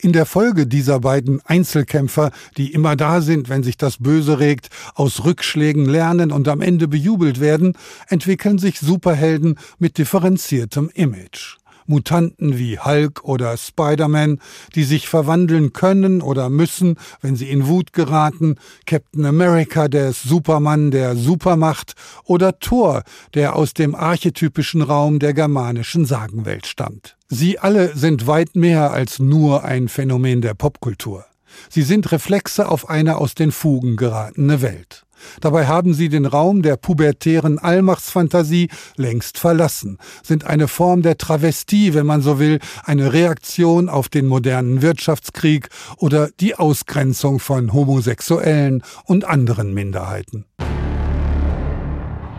Speaker 19: In der Folge dieser beiden Einzelkämpfer, die immer da sind, wenn sich das Böse regt, aus Rückschlägen lernen und am Ende bejubelt werden, entwickeln sich Superhelden mit differenziertem Image. Mutanten wie Hulk oder Spider-Man, die sich verwandeln können oder müssen, wenn sie in Wut geraten, Captain America, der Supermann der Supermacht oder Thor, der aus dem archetypischen Raum der germanischen Sagenwelt stammt. Sie alle sind weit mehr als nur ein Phänomen der Popkultur. Sie sind Reflexe auf eine aus den Fugen geratene Welt. Dabei haben sie den Raum der pubertären Allmachtsfantasie längst verlassen, sind eine Form der Travestie, wenn man so will, eine Reaktion auf den modernen Wirtschaftskrieg oder die Ausgrenzung von Homosexuellen und anderen Minderheiten.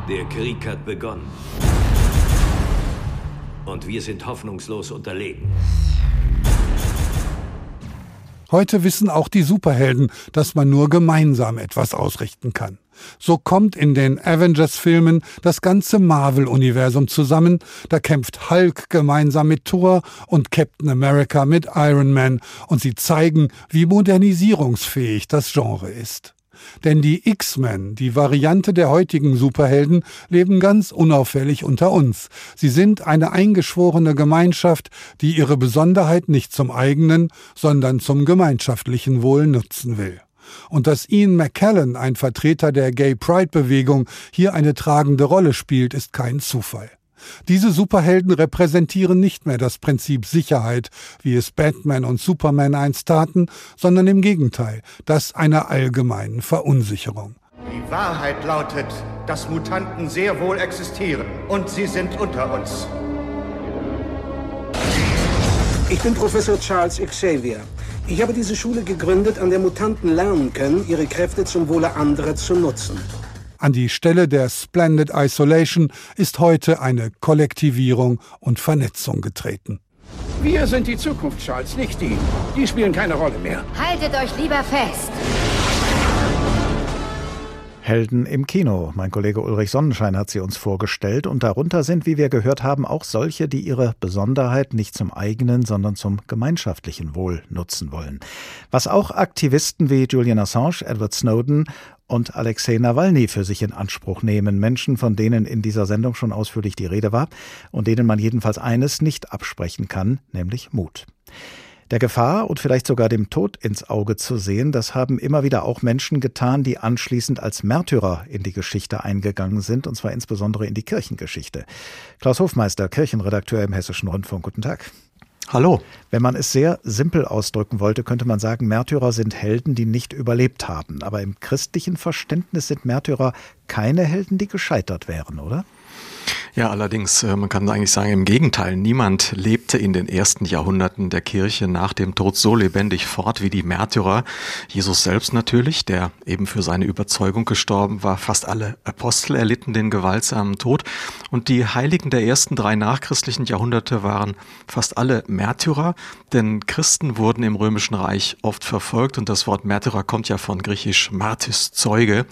Speaker 21: Der Krieg hat begonnen. Und wir sind hoffnungslos unterlegen.
Speaker 19: Heute wissen auch die Superhelden, dass man nur gemeinsam etwas ausrichten kann. So kommt in den Avengers-Filmen das ganze Marvel-Universum zusammen. Da kämpft Hulk gemeinsam mit Thor und Captain America mit Iron Man und sie zeigen, wie modernisierungsfähig das Genre ist. Denn die X-Men, die Variante der heutigen Superhelden, leben ganz unauffällig unter uns. Sie sind eine eingeschworene Gemeinschaft, die ihre Besonderheit nicht zum eigenen, sondern zum gemeinschaftlichen Wohl nutzen will. Und dass Ian McKellen, ein Vertreter der Gay Pride-Bewegung, hier eine tragende Rolle spielt, ist kein Zufall. Diese Superhelden repräsentieren nicht mehr das Prinzip Sicherheit, wie es Batman und Superman einst taten, sondern im Gegenteil, das einer allgemeinen Verunsicherung.
Speaker 22: Die Wahrheit lautet, dass Mutanten sehr wohl existieren und sie sind unter uns.
Speaker 23: Ich bin Professor Charles Xavier. Ich habe diese Schule gegründet, an der Mutanten lernen können, ihre Kräfte zum Wohle anderer zu nutzen.
Speaker 19: An die Stelle der Splendid Isolation ist heute eine Kollektivierung und Vernetzung getreten.
Speaker 22: Wir sind die Zukunft, Charles, nicht die. Die spielen keine Rolle mehr.
Speaker 24: Haltet euch lieber fest.
Speaker 2: Helden im Kino. Mein Kollege Ulrich Sonnenschein hat sie uns vorgestellt und darunter sind, wie wir gehört haben, auch solche, die ihre Besonderheit nicht zum eigenen, sondern zum gemeinschaftlichen Wohl nutzen wollen. Was auch Aktivisten wie Julian Assange, Edward Snowden und Alexei Nawalny für sich in Anspruch nehmen. Menschen, von denen in dieser Sendung schon ausführlich die Rede war und denen man jedenfalls eines nicht absprechen kann, nämlich Mut. Der Gefahr und vielleicht sogar dem Tod ins Auge zu sehen, das haben immer wieder auch Menschen getan, die anschließend als Märtyrer in die Geschichte eingegangen sind, und zwar insbesondere in die Kirchengeschichte. Klaus Hofmeister, Kirchenredakteur im Hessischen Rundfunk, guten Tag.
Speaker 25: Hallo.
Speaker 2: Wenn man es sehr simpel ausdrücken wollte, könnte man sagen, Märtyrer sind Helden, die nicht überlebt haben. Aber im christlichen Verständnis sind Märtyrer keine Helden, die gescheitert wären, oder?
Speaker 25: Ja, allerdings, äh, man kann eigentlich sagen, im Gegenteil, niemand lebte in den ersten Jahrhunderten der Kirche nach dem Tod so lebendig fort wie die Märtyrer. Jesus selbst natürlich, der eben für seine Überzeugung gestorben war. Fast alle Apostel erlitten den gewaltsamen Tod. Und die Heiligen der ersten drei nachchristlichen Jahrhunderte waren fast alle Märtyrer, denn Christen wurden im Römischen Reich oft verfolgt und das Wort Märtyrer kommt ja von griechisch Martis, Zeuge.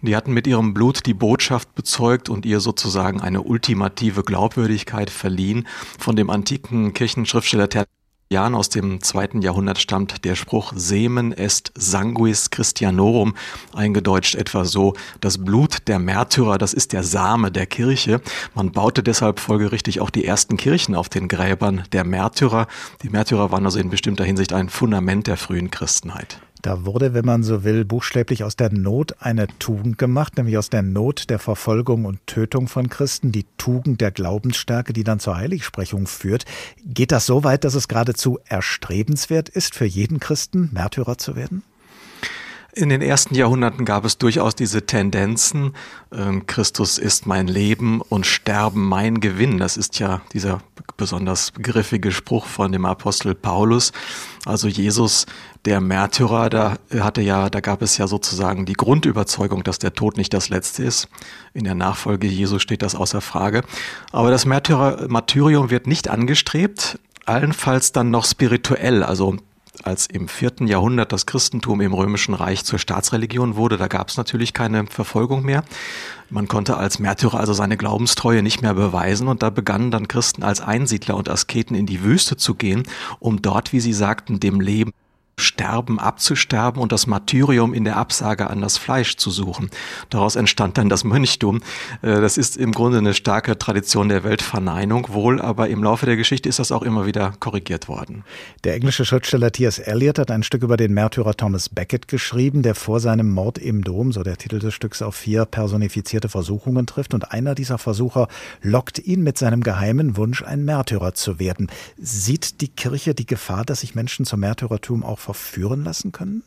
Speaker 25: Und die hatten mit ihrem Blut die Botschaft bezeugt und ihr sozusagen eine ultimative Glaubwürdigkeit verliehen. Von dem antiken Kirchenschriftsteller Tertullian aus dem zweiten Jahrhundert stammt der Spruch Semen est sanguis Christianorum, eingedeutscht etwa so, das Blut der Märtyrer, das ist der Same der Kirche. Man baute deshalb folgerichtig auch die ersten Kirchen auf den Gräbern der Märtyrer. Die Märtyrer waren also in bestimmter Hinsicht ein Fundament der frühen Christenheit.
Speaker 2: Da wurde, wenn man so will, buchstäblich aus der Not eine Tugend gemacht, nämlich aus der Not der Verfolgung und Tötung von Christen, die Tugend der Glaubensstärke, die dann zur Heiligsprechung führt. Geht das so weit, dass es geradezu erstrebenswert ist, für jeden Christen Märtyrer zu werden?
Speaker 25: In den ersten Jahrhunderten gab es durchaus diese Tendenzen, ähm, Christus ist mein Leben und Sterben mein Gewinn. Das ist ja dieser besonders griffige Spruch von dem Apostel Paulus. Also Jesus, der Märtyrer, da hatte ja, da gab es ja sozusagen die Grundüberzeugung, dass der Tod nicht das Letzte ist. In der Nachfolge Jesu steht das außer Frage. Aber das Märtyrer, Martyrium wird nicht angestrebt, allenfalls dann noch spirituell, also als im vierten Jahrhundert das Christentum im Römischen Reich zur Staatsreligion wurde, da gab es natürlich keine Verfolgung mehr. Man konnte als Märtyrer also seine Glaubenstreue nicht mehr beweisen und da begannen dann Christen als Einsiedler und Asketen in die Wüste zu gehen, um dort, wie sie sagten, dem Leben Sterben abzusterben und das Martyrium in der Absage an das Fleisch zu suchen. Daraus entstand dann das Mönchtum. Äh, das ist im Grunde eine starke Tradition der Weltverneinung wohl, aber im Laufe der Geschichte ist das auch immer wieder korrigiert worden.
Speaker 2: Der englische Schriftsteller T.S. Eliot hat ein Stück über den Märtyrer Thomas Becket geschrieben, der vor seinem Mord im Dom, so der Titel des Stücks, auf vier personifizierte Versuchungen trifft und einer dieser Versucher lockt ihn mit seinem geheimen Wunsch, ein Märtyrer zu werden. Sieht die Kirche die Gefahr, dass sich Menschen zum Märtyrertum auch verführen lassen können?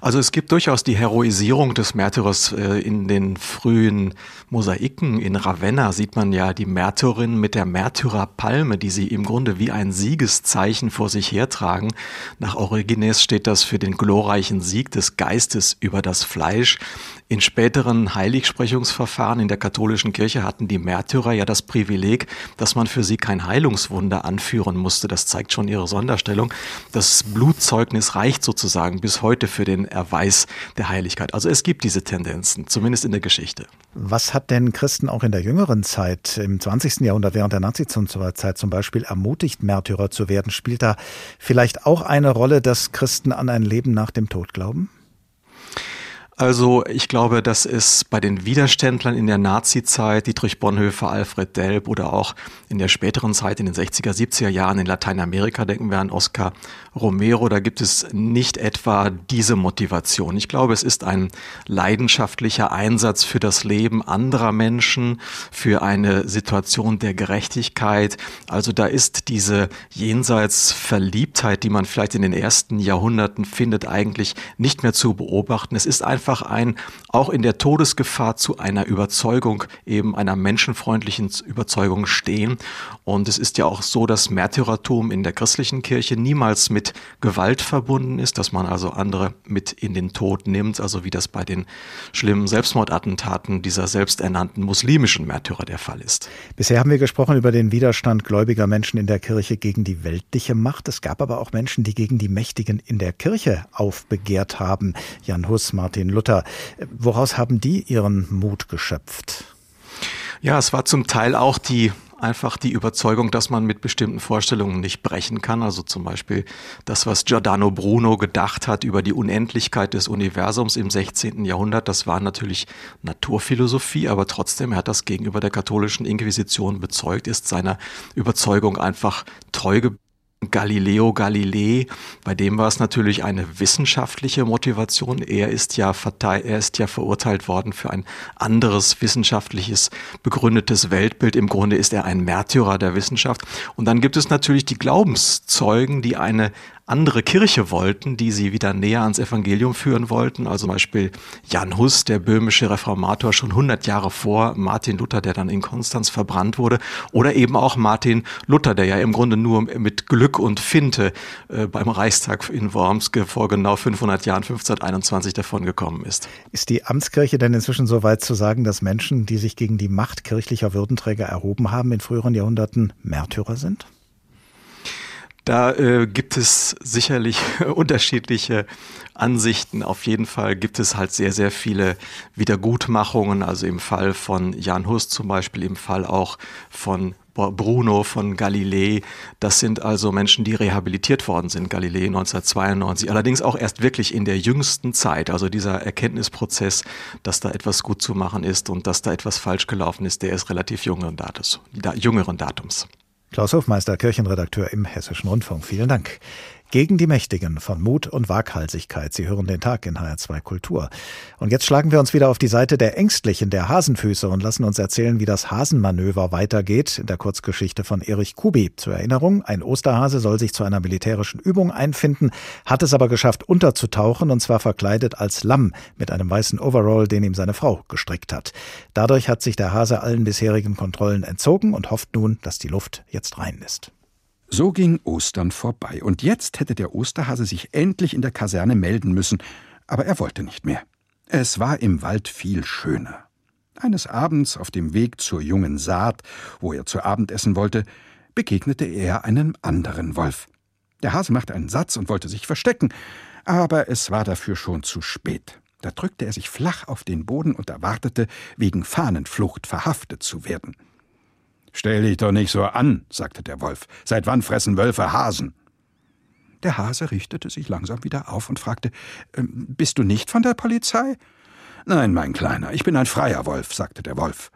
Speaker 25: Also es gibt durchaus die Heroisierung des Märtyrers äh, in den frühen Mosaiken. In Ravenna sieht man ja die Märtyrin mit der Märtyrerpalme, die sie im Grunde wie ein Siegeszeichen vor sich hertragen. Nach Origenes steht das für den glorreichen Sieg des Geistes über das Fleisch. In späteren Heiligsprechungsverfahren in der katholischen Kirche hatten die Märtyrer ja das Privileg, dass man für sie kein Heilungswunder anführen musste. Das zeigt schon ihre Sonderstellung. Das Blutzeugnis reicht sozusagen bis heute für den Erweis der Heiligkeit. Also es gibt diese Tendenzen, zumindest in der Geschichte.
Speaker 2: Was hat denn Christen auch in der jüngeren Zeit, im 20. Jahrhundert, während der Nazizeit zum Beispiel, ermutigt, Märtyrer zu werden? Spielt da vielleicht auch eine Rolle, dass Christen an ein Leben nach dem Tod glauben?
Speaker 25: Also ich glaube, dass es bei den Widerständlern in der Nazi-Zeit, Dietrich Bonhoeffer, Alfred Delp oder auch in der späteren Zeit in den 60er, 70er Jahren in Lateinamerika, denken wir an Oscar Romero, da gibt es nicht etwa diese Motivation. Ich glaube, es ist ein leidenschaftlicher Einsatz für das Leben anderer Menschen, für eine Situation der Gerechtigkeit. Also da ist diese Jenseitsverliebtheit, die man vielleicht in den ersten Jahrhunderten findet, eigentlich nicht mehr zu beobachten. Es ist einfach einfach ein, auch in der Todesgefahr zu einer Überzeugung, eben einer menschenfreundlichen Überzeugung stehen. Und es ist ja auch so, dass Märtyrertum in der christlichen Kirche niemals mit Gewalt verbunden ist, dass man also andere mit in den Tod nimmt, also wie das bei den schlimmen Selbstmordattentaten dieser selbsternannten muslimischen Märtyrer der Fall ist.
Speaker 2: Bisher haben wir gesprochen über den Widerstand gläubiger Menschen in der Kirche gegen die weltliche Macht. Es gab aber auch Menschen, die gegen die Mächtigen in der Kirche aufbegehrt haben. Jan Hus, Martin Luther. Woraus haben die ihren Mut geschöpft?
Speaker 25: Ja, es war zum Teil auch die einfach die Überzeugung, dass man mit bestimmten Vorstellungen nicht brechen kann. Also zum Beispiel das, was Giordano Bruno gedacht hat über die Unendlichkeit des Universums im 16. Jahrhundert, das war natürlich Naturphilosophie, aber trotzdem, er hat das gegenüber der katholischen Inquisition bezeugt, ist seiner Überzeugung einfach treu geblieben Galileo Galilei, bei dem war es natürlich eine wissenschaftliche Motivation. Er ist ja er ist ja verurteilt worden für ein anderes wissenschaftliches begründetes Weltbild. Im Grunde ist er ein Märtyrer der Wissenschaft. Und dann gibt es natürlich die Glaubenszeugen, die eine andere Kirche wollten, die sie wieder näher ans Evangelium führen wollten. Also zum Beispiel Jan Hus, der böhmische Reformator, schon 100 Jahre vor Martin Luther, der dann in Konstanz verbrannt wurde. Oder eben auch Martin Luther, der ja im Grunde nur mit Glück und Finte äh, beim Reichstag in Worms vor genau 500 Jahren, 1521, davongekommen ist.
Speaker 2: Ist die Amtskirche denn inzwischen so weit zu sagen, dass Menschen, die sich gegen die Macht kirchlicher Würdenträger erhoben haben, in früheren Jahrhunderten Märtyrer sind?
Speaker 25: Da äh, gibt es sicherlich unterschiedliche Ansichten. Auf jeden Fall gibt es halt sehr, sehr viele Wiedergutmachungen. Also im Fall von Jan Hus zum Beispiel, im Fall auch von Bruno von Galilei. Das sind also Menschen, die rehabilitiert worden sind. Galilei 1992. Allerdings auch erst wirklich in der jüngsten Zeit. Also dieser Erkenntnisprozess, dass da etwas gut zu machen ist und dass da etwas falsch gelaufen ist, der ist relativ jüngeren Datums. Jüngeren Datums.
Speaker 2: Klaus Hofmeister, Kirchenredakteur im Hessischen Rundfunk. Vielen Dank. Gegen die Mächtigen von Mut und Waghalsigkeit. Sie hören den Tag in HR2 Kultur. Und jetzt schlagen wir uns wieder auf die Seite der Ängstlichen, der Hasenfüße und lassen uns erzählen, wie das Hasenmanöver weitergeht in der Kurzgeschichte von Erich Kubi. Zur Erinnerung, ein Osterhase soll sich zu einer militärischen Übung einfinden, hat es aber geschafft, unterzutauchen und zwar verkleidet als Lamm mit einem weißen Overall, den ihm seine Frau gestrickt hat. Dadurch hat sich der Hase allen bisherigen Kontrollen entzogen und hofft nun, dass die Luft jetzt rein ist.
Speaker 11: So ging Ostern vorbei, und jetzt hätte der Osterhase sich endlich in der Kaserne melden müssen, aber er wollte nicht mehr. Es war im Wald viel schöner. Eines Abends auf dem Weg zur jungen Saat, wo er zu Abend essen wollte, begegnete er einem anderen Wolf. Der Hase machte einen Satz und wollte sich verstecken, aber es war dafür schon zu spät. Da drückte er sich flach auf den Boden und erwartete, wegen Fahnenflucht verhaftet zu werden. Stell dich doch nicht so an, sagte der Wolf. Seit wann fressen Wölfe Hasen? Der Hase richtete sich langsam wieder auf und fragte ähm, Bist du nicht von der Polizei? Nein, mein Kleiner, ich bin ein freier Wolf, sagte der Wolf.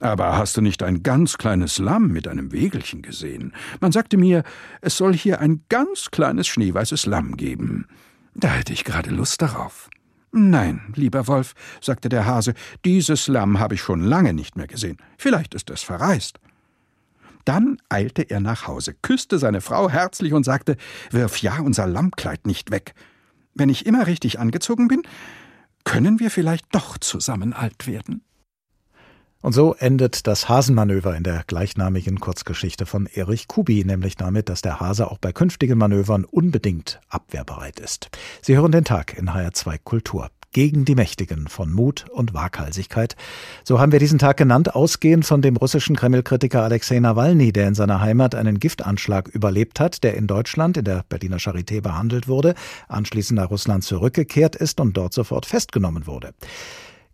Speaker 11: Aber hast du nicht ein ganz kleines Lamm mit einem Wägelchen gesehen? Man sagte mir, es soll hier ein ganz kleines schneeweißes Lamm geben. Da hätte ich gerade Lust darauf. Nein, lieber Wolf, sagte der Hase, dieses Lamm habe ich schon lange nicht mehr gesehen. Vielleicht ist es verreist. Dann eilte er nach Hause, küsste seine Frau herzlich und sagte Wirf ja unser Lammkleid nicht weg. Wenn ich immer richtig angezogen bin, können wir vielleicht doch zusammen alt werden.
Speaker 2: Und so endet das Hasenmanöver in der gleichnamigen Kurzgeschichte von Erich Kubi, nämlich damit, dass der Hase auch bei künftigen Manövern unbedingt abwehrbereit ist. Sie hören den Tag in HR2 Kultur gegen die Mächtigen von Mut und Waghalsigkeit. So haben wir diesen Tag genannt, ausgehend von dem russischen Kreml-Kritiker Alexei Nawalny, der in seiner Heimat einen Giftanschlag überlebt hat, der in Deutschland in der Berliner Charité behandelt wurde, anschließend nach Russland zurückgekehrt ist und dort sofort festgenommen wurde.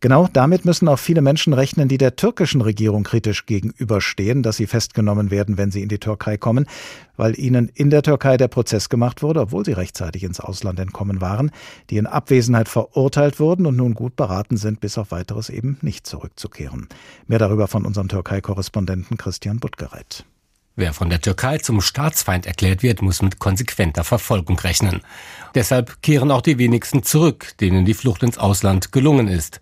Speaker 2: Genau damit müssen auch viele Menschen rechnen, die der türkischen Regierung kritisch gegenüberstehen, dass sie festgenommen werden, wenn sie in die Türkei kommen, weil ihnen in der Türkei der Prozess gemacht wurde, obwohl sie rechtzeitig ins Ausland entkommen waren, die in Abwesenheit verurteilt wurden und nun gut beraten sind, bis auf weiteres eben nicht zurückzukehren. Mehr darüber von unserem Türkei-Korrespondenten Christian Buttgereit.
Speaker 26: Wer von der Türkei zum Staatsfeind erklärt wird, muss mit konsequenter Verfolgung rechnen. Deshalb kehren auch die wenigsten zurück, denen die Flucht ins Ausland gelungen ist.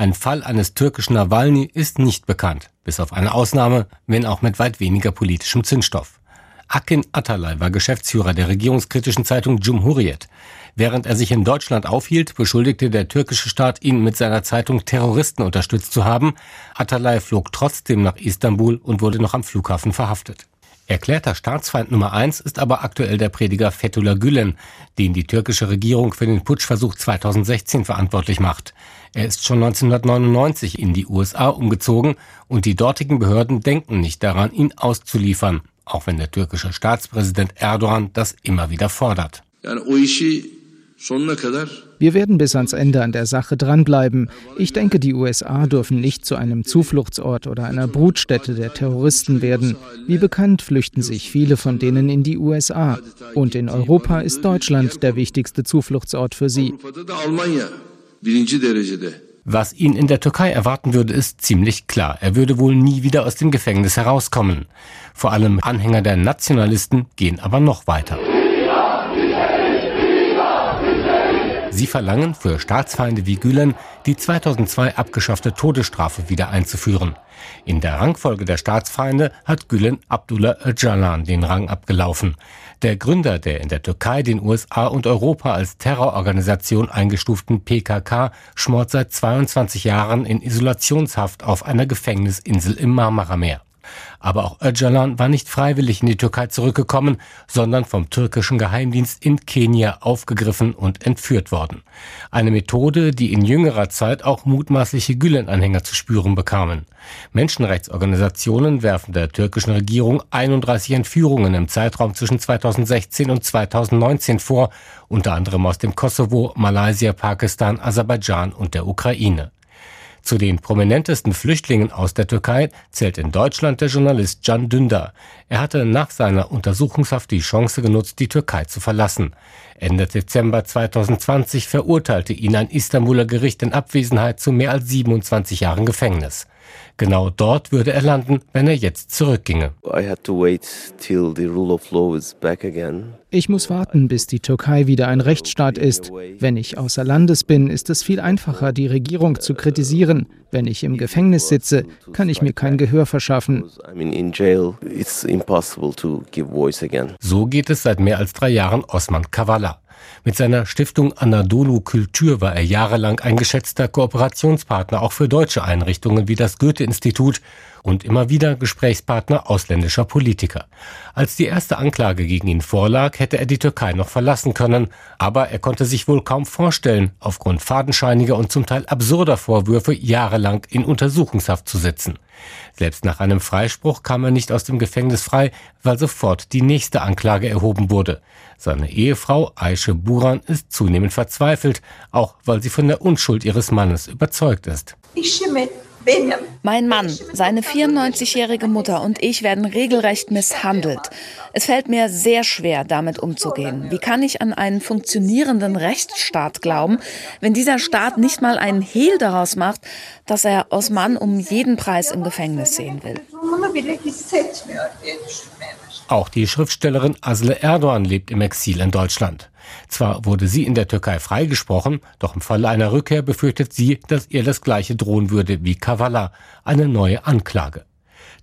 Speaker 26: Ein Fall eines türkischen Nawalny ist nicht bekannt, bis auf eine Ausnahme, wenn auch mit weit weniger politischem Zündstoff. Akin Atalay war Geschäftsführer der regierungskritischen Zeitung Cumhuriyet. Während er sich in Deutschland aufhielt, beschuldigte der türkische Staat ihn mit seiner Zeitung Terroristen unterstützt zu haben. Atalay flog trotzdem nach Istanbul und wurde noch am Flughafen verhaftet. Erklärter Staatsfeind Nummer eins ist aber aktuell der Prediger Fethullah Gülen, den die türkische Regierung für den Putschversuch 2016 verantwortlich macht. Er ist schon 1999 in die USA umgezogen und die dortigen Behörden denken nicht daran, ihn auszuliefern, auch wenn der türkische Staatspräsident Erdogan das immer wieder fordert.
Speaker 27: Wir werden bis ans Ende an der Sache dranbleiben. Ich denke, die USA dürfen nicht zu einem Zufluchtsort oder einer Brutstätte der Terroristen werden. Wie bekannt flüchten sich viele von denen in die USA. Und in Europa ist Deutschland der wichtigste Zufluchtsort für sie.
Speaker 26: Was ihn in der Türkei erwarten würde, ist ziemlich klar. Er würde wohl nie wieder aus dem Gefängnis herauskommen. Vor allem Anhänger der Nationalisten gehen aber noch weiter. Sie verlangen für Staatsfeinde wie Gülen die 2002 abgeschaffte Todesstrafe wieder einzuführen. In der Rangfolge der Staatsfeinde hat Gülen Abdullah Öcalan den Rang abgelaufen. Der Gründer der in der Türkei, den USA und Europa als Terrororganisation eingestuften PKK schmort seit 22 Jahren in Isolationshaft auf einer Gefängnisinsel im Marmarameer. Aber auch Öcalan war nicht freiwillig in die Türkei zurückgekommen, sondern vom türkischen Geheimdienst in Kenia aufgegriffen und entführt worden. Eine Methode, die in jüngerer Zeit auch mutmaßliche Gülen-Anhänger zu spüren bekamen. Menschenrechtsorganisationen werfen der türkischen Regierung 31 Entführungen im Zeitraum zwischen 2016 und 2019 vor, unter anderem aus dem Kosovo, Malaysia, Pakistan, Aserbaidschan und der Ukraine. Zu den prominentesten Flüchtlingen aus der Türkei zählt in Deutschland der Journalist Can Dündar. Er hatte nach seiner Untersuchungshaft die Chance genutzt, die Türkei zu verlassen. Ende Dezember 2020 verurteilte ihn ein Istanbuler Gericht in Abwesenheit zu mehr als 27 Jahren Gefängnis. Genau dort würde er landen, wenn er jetzt zurückginge.
Speaker 27: Ich muss warten, bis die Türkei wieder ein Rechtsstaat ist. Wenn ich außer Landes bin, ist es viel einfacher, die Regierung zu kritisieren. Wenn ich im Gefängnis sitze, kann ich mir kein Gehör verschaffen.
Speaker 26: So geht es seit mehr als drei Jahren Osman Kavala. Mit seiner Stiftung Anadolu Kultur war er jahrelang ein geschätzter Kooperationspartner auch für deutsche Einrichtungen wie das Goethe-Institut und immer wieder Gesprächspartner ausländischer Politiker. Als die erste Anklage gegen ihn vorlag, hätte er die Türkei noch verlassen können, aber er konnte sich wohl kaum vorstellen, aufgrund fadenscheiniger und zum Teil absurder Vorwürfe jahrelang in Untersuchungshaft zu sitzen. Selbst nach einem Freispruch kam er nicht aus dem Gefängnis frei, weil sofort die nächste Anklage erhoben wurde. Seine Ehefrau Aische Buran ist zunehmend verzweifelt, auch weil sie von der Unschuld ihres Mannes überzeugt ist.
Speaker 28: Mein Mann, seine 94-jährige Mutter und ich werden regelrecht misshandelt. Es fällt mir sehr schwer, damit umzugehen. Wie kann ich an einen funktionierenden Rechtsstaat glauben, wenn dieser Staat nicht mal einen Hehl daraus macht, dass er Osman um jeden Preis im Gefängnis sehen will?
Speaker 26: Auch die Schriftstellerin Asle Erdogan lebt im Exil in Deutschland. Zwar wurde sie in der Türkei freigesprochen, doch im Falle einer Rückkehr befürchtet sie, dass ihr das gleiche drohen würde wie Kavala, eine neue Anklage.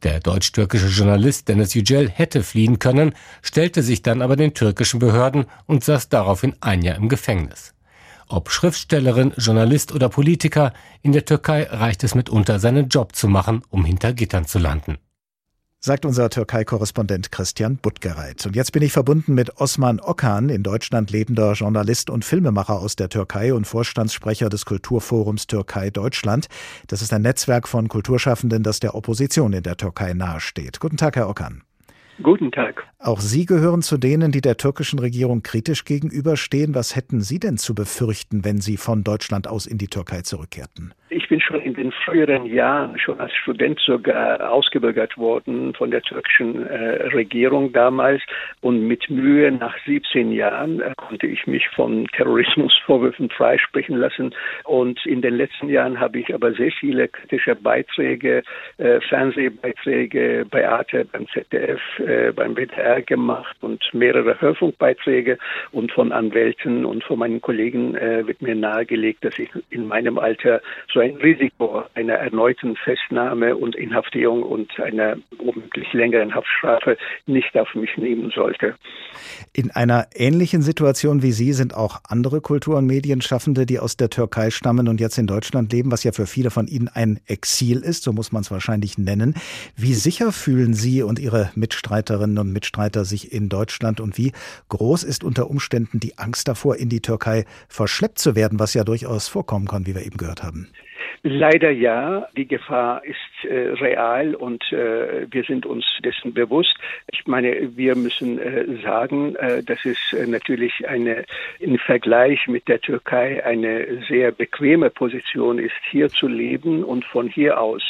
Speaker 26: Der deutsch-türkische Journalist Dennis Yücel hätte fliehen können, stellte sich dann aber den türkischen Behörden und saß daraufhin ein Jahr im Gefängnis. Ob Schriftstellerin, Journalist oder Politiker, in der Türkei reicht es mitunter, seinen Job zu machen, um hinter Gittern zu landen
Speaker 2: sagt unser Türkei-Korrespondent Christian Buttgereit. Und jetzt bin ich verbunden mit Osman Okan, in Deutschland lebender Journalist und Filmemacher aus der Türkei und Vorstandssprecher des Kulturforums Türkei Deutschland. Das ist ein Netzwerk von Kulturschaffenden, das der Opposition in der Türkei nahesteht. Guten Tag, Herr Okan.
Speaker 29: Guten Tag.
Speaker 2: Auch Sie gehören zu denen, die der türkischen Regierung kritisch gegenüberstehen. Was hätten Sie denn zu befürchten, wenn Sie von Deutschland aus in die Türkei zurückkehrten?
Speaker 29: Ich bin schon in den früheren Jahren, schon als Student sogar ausgebürgert worden von der türkischen äh, Regierung damals. Und mit Mühe nach 17 Jahren äh, konnte ich mich von Terrorismusvorwürfen freisprechen lassen. Und in den letzten Jahren habe ich aber sehr viele kritische Beiträge, äh, Fernsehbeiträge bei Arte, beim ZDF, äh, beim WDR gemacht und mehrere Hörfunkbeiträge. Und von Anwälten und von meinen Kollegen äh, wird mir nahegelegt, dass ich in meinem Alter so ein Risiko einer erneuten Festnahme und Inhaftierung und einer womöglich längeren Haftstrafe nicht auf mich nehmen sollte.
Speaker 2: In einer ähnlichen Situation wie Sie sind auch andere Kultur- und Medienschaffende, die aus der Türkei stammen und jetzt in Deutschland leben, was ja für viele von Ihnen ein Exil ist, so muss man es wahrscheinlich nennen. Wie sicher fühlen Sie und Ihre Mitstreiterinnen und Mitstreiter sich in Deutschland und wie groß ist unter Umständen die Angst davor, in die Türkei verschleppt zu werden, was ja durchaus vorkommen kann, wie wir eben gehört haben?
Speaker 29: Leider ja, die Gefahr ist äh, real und äh, wir sind uns dessen bewusst. Ich meine, wir müssen äh, sagen, äh, dass es äh, natürlich eine im Vergleich mit der Türkei eine sehr bequeme Position ist, hier zu leben und von hier aus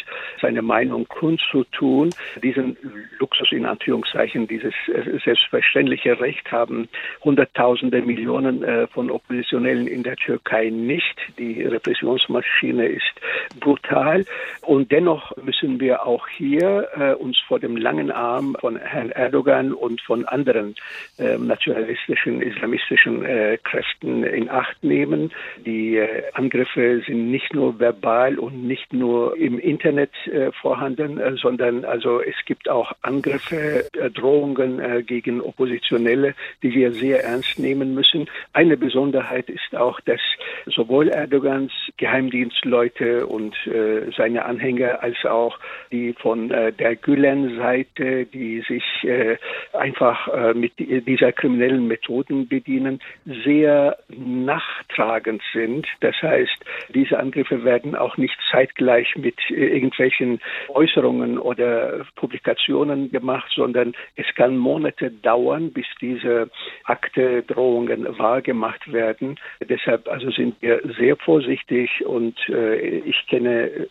Speaker 29: seine Meinung kundzutun. Diesen Luxus in Anführungszeichen, dieses äh, selbstverständliche Recht haben Hunderttausende Millionen von Oppositionellen in der Türkei nicht. Die Repressionsmaschine ist brutal. Und dennoch müssen wir auch hier äh, uns vor dem langen Arm von Herrn Erdogan und von anderen äh, nationalistischen, islamistischen äh, Kräften in Acht nehmen. Die äh, Angriffe sind nicht nur verbal und nicht nur im Internet äh, vorhanden, äh, sondern also es gibt auch Angriffe, Drohungen gegen Oppositionelle, die wir sehr ernst nehmen müssen. Eine Besonderheit ist auch, dass sowohl Erdogans Geheimdienstleute und äh, seine Anhänger als auch die von äh, der Gülen-Seite, die sich äh, einfach äh, mit dieser kriminellen Methoden bedienen, sehr nachtragend sind. Das heißt, diese Angriffe werden auch nicht zeitgleich mit äh, irgendwelchen Äußerungen oder Publikationen gemacht, sondern es kann Monate dauern, bis diese Akte, Drohungen wahrgemacht werden. Deshalb also sind wir sehr vorsichtig und äh, ich kenne äh,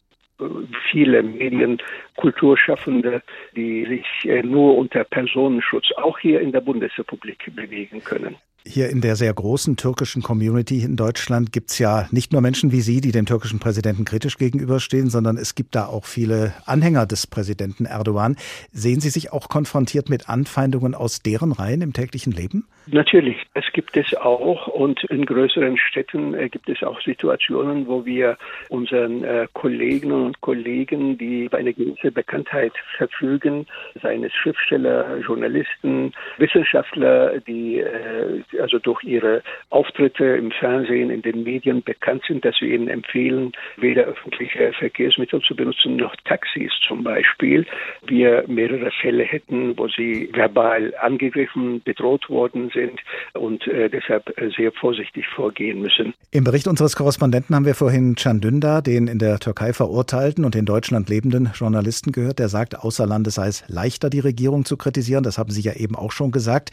Speaker 29: viele Medienkulturschaffende, die sich äh, nur unter Personenschutz auch hier in der Bundesrepublik bewegen können.
Speaker 2: Hier in der sehr großen türkischen Community in Deutschland gibt es ja nicht nur Menschen wie Sie, die dem türkischen Präsidenten kritisch gegenüberstehen, sondern es gibt da auch viele Anhänger des Präsidenten Erdogan. Sehen Sie sich auch konfrontiert mit Anfeindungen aus deren Reihen im täglichen Leben?
Speaker 29: Natürlich, es gibt es auch und in größeren Städten äh, gibt es auch Situationen, wo wir unseren äh, Kolleginnen und Kollegen, die über eine gewisse Bekanntheit verfügen, seien es Schriftsteller, Journalisten, Wissenschaftler, die äh, also durch ihre Auftritte im Fernsehen, in den Medien bekannt sind, dass wir ihnen empfehlen, weder öffentliche Verkehrsmittel zu benutzen noch Taxis zum Beispiel. Wir mehrere Fälle hätten, wo sie verbal angegriffen, bedroht worden sind und äh, deshalb sehr vorsichtig vorgehen müssen.
Speaker 2: Im Bericht unseres Korrespondenten haben wir vorhin Can Dündar, den in der Türkei verurteilten und in Deutschland lebenden Journalisten gehört, der sagt, außer Landes sei es leichter, die Regierung zu kritisieren. Das haben Sie ja eben auch schon gesagt.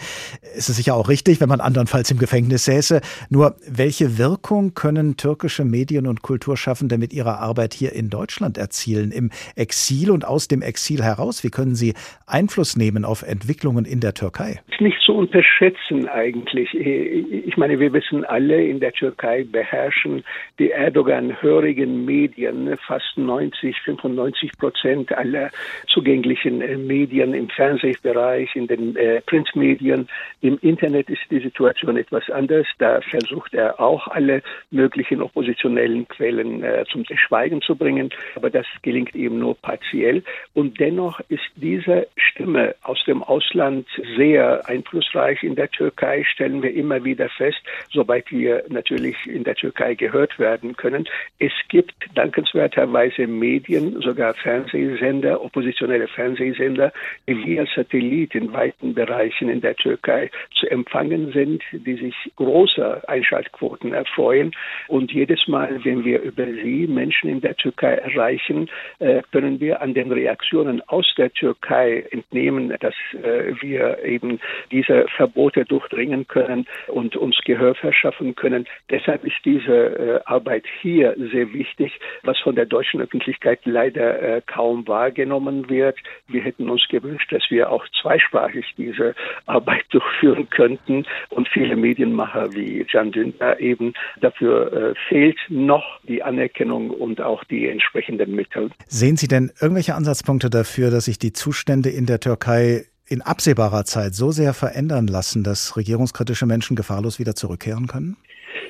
Speaker 2: Es ist sicher auch richtig, wenn man andernfalls im Gefängnis säße. Nur welche Wirkung können türkische Medien und Kulturschaffende mit ihrer Arbeit hier in Deutschland erzielen, im Exil und aus dem Exil heraus? Wie können sie Einfluss nehmen auf Entwicklungen in der Türkei?
Speaker 29: Nicht zu unterschätzen eigentlich. Ich meine, wir wissen alle, in der Türkei beherrschen die Erdogan-hörigen Medien fast 90, 95 Prozent aller zugänglichen Medien im Fernsehbereich, in den äh, Printmedien. Im Internet ist die Situation etwas anders. Da versucht er auch alle möglichen oppositionellen Quellen äh, zum Schweigen zu bringen. Aber das gelingt ihm nur partiell. Und dennoch ist diese Stimme aus dem Ausland sehr einflussreich in der Türkei, stellen wir immer wieder fest, soweit wir natürlich in der Türkei gehört werden können. Es gibt dankenswerterweise Medien, sogar Fernsehsender, oppositionelle Fernsehsender, die via Satellit in weiten Bereichen in der Türkei zu empfangen sind, die sich großer Einschaltquoten erfreuen. Und jedes Mal, wenn wir über sie Menschen in der Türkei erreichen, äh, können wir an den Reaktionen aus der Türkei entnehmen, dass äh, wir eben diese Verbote durchdringen können und uns Gehör verschaffen können. Deshalb ist diese äh, Arbeit hier sehr wichtig, was von der deutschen Öffentlichkeit leider kaum wahrgenommen wird. Wir hätten uns gewünscht, dass wir auch zweisprachig diese Arbeit durchführen könnten und viele Medienmacher wie Jan Dündar eben dafür fehlt noch die Anerkennung und auch die entsprechenden Mittel.
Speaker 2: Sehen Sie denn irgendwelche Ansatzpunkte dafür, dass sich die Zustände in der Türkei in absehbarer Zeit so sehr verändern lassen, dass regierungskritische Menschen gefahrlos wieder zurückkehren können?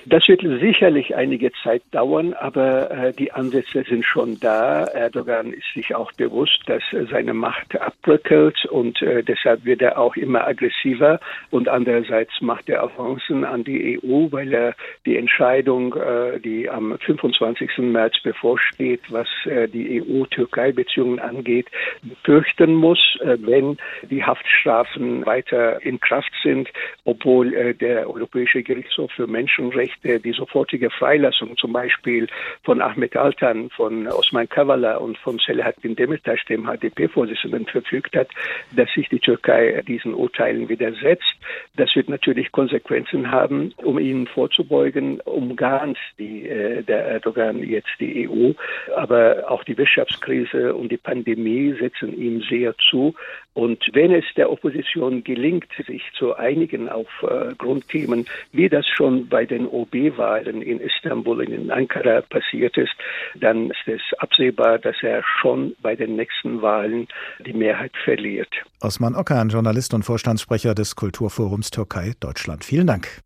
Speaker 29: Das wird sicherlich einige Zeit dauern, aber äh, die Ansätze sind schon da. Erdogan ist sich auch bewusst, dass seine Macht abbröckelt und äh, deshalb wird er auch immer aggressiver und andererseits macht er Avancen an die EU, weil er die Entscheidung, äh, die am 25. März bevorsteht, was äh, die EU-Türkei-Beziehungen angeht, fürchten muss, äh, wenn die Haftstrafen weiter in Kraft sind, obwohl äh, der Europäische Gerichtshof für Menschenrechte Rechte, die sofortige Freilassung zum Beispiel von Ahmed Altan, von Osman Kavala und von Selahattin Demirtas, dem HDP-Vorsitzenden, verfügt hat, dass sich die Türkei diesen Urteilen widersetzt. Das wird natürlich Konsequenzen haben, um ihnen vorzubeugen, umgarnt die, äh, der Erdogan jetzt die EU. Aber auch die Wirtschaftskrise und die Pandemie setzen ihm sehr zu. Und wenn es der Opposition gelingt, sich zu einigen auf äh, Grundthemen, wie das schon bei den OB-Wahlen in Istanbul und in Ankara passiert ist, dann ist es absehbar, dass er schon bei den nächsten Wahlen die Mehrheit verliert.
Speaker 2: Osman Okan, Journalist und Vorstandssprecher des Kulturforums Türkei Deutschland. Vielen Dank.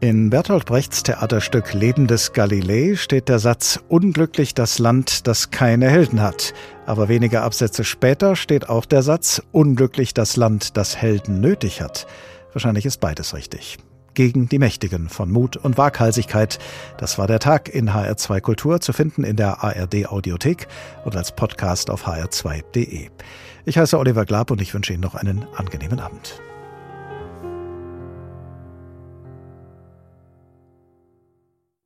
Speaker 2: In Bertolt Brechts Theaterstück Leben des Galilei steht der Satz Unglücklich das Land, das keine Helden hat. Aber wenige Absätze später steht auch der Satz Unglücklich das Land, das Helden nötig hat. Wahrscheinlich ist beides richtig. Gegen die Mächtigen von Mut und Waghalsigkeit. Das war der Tag in HR2 Kultur zu finden in der ARD Audiothek und als Podcast auf hr2.de. Ich heiße Oliver Glab und ich wünsche Ihnen noch einen angenehmen Abend.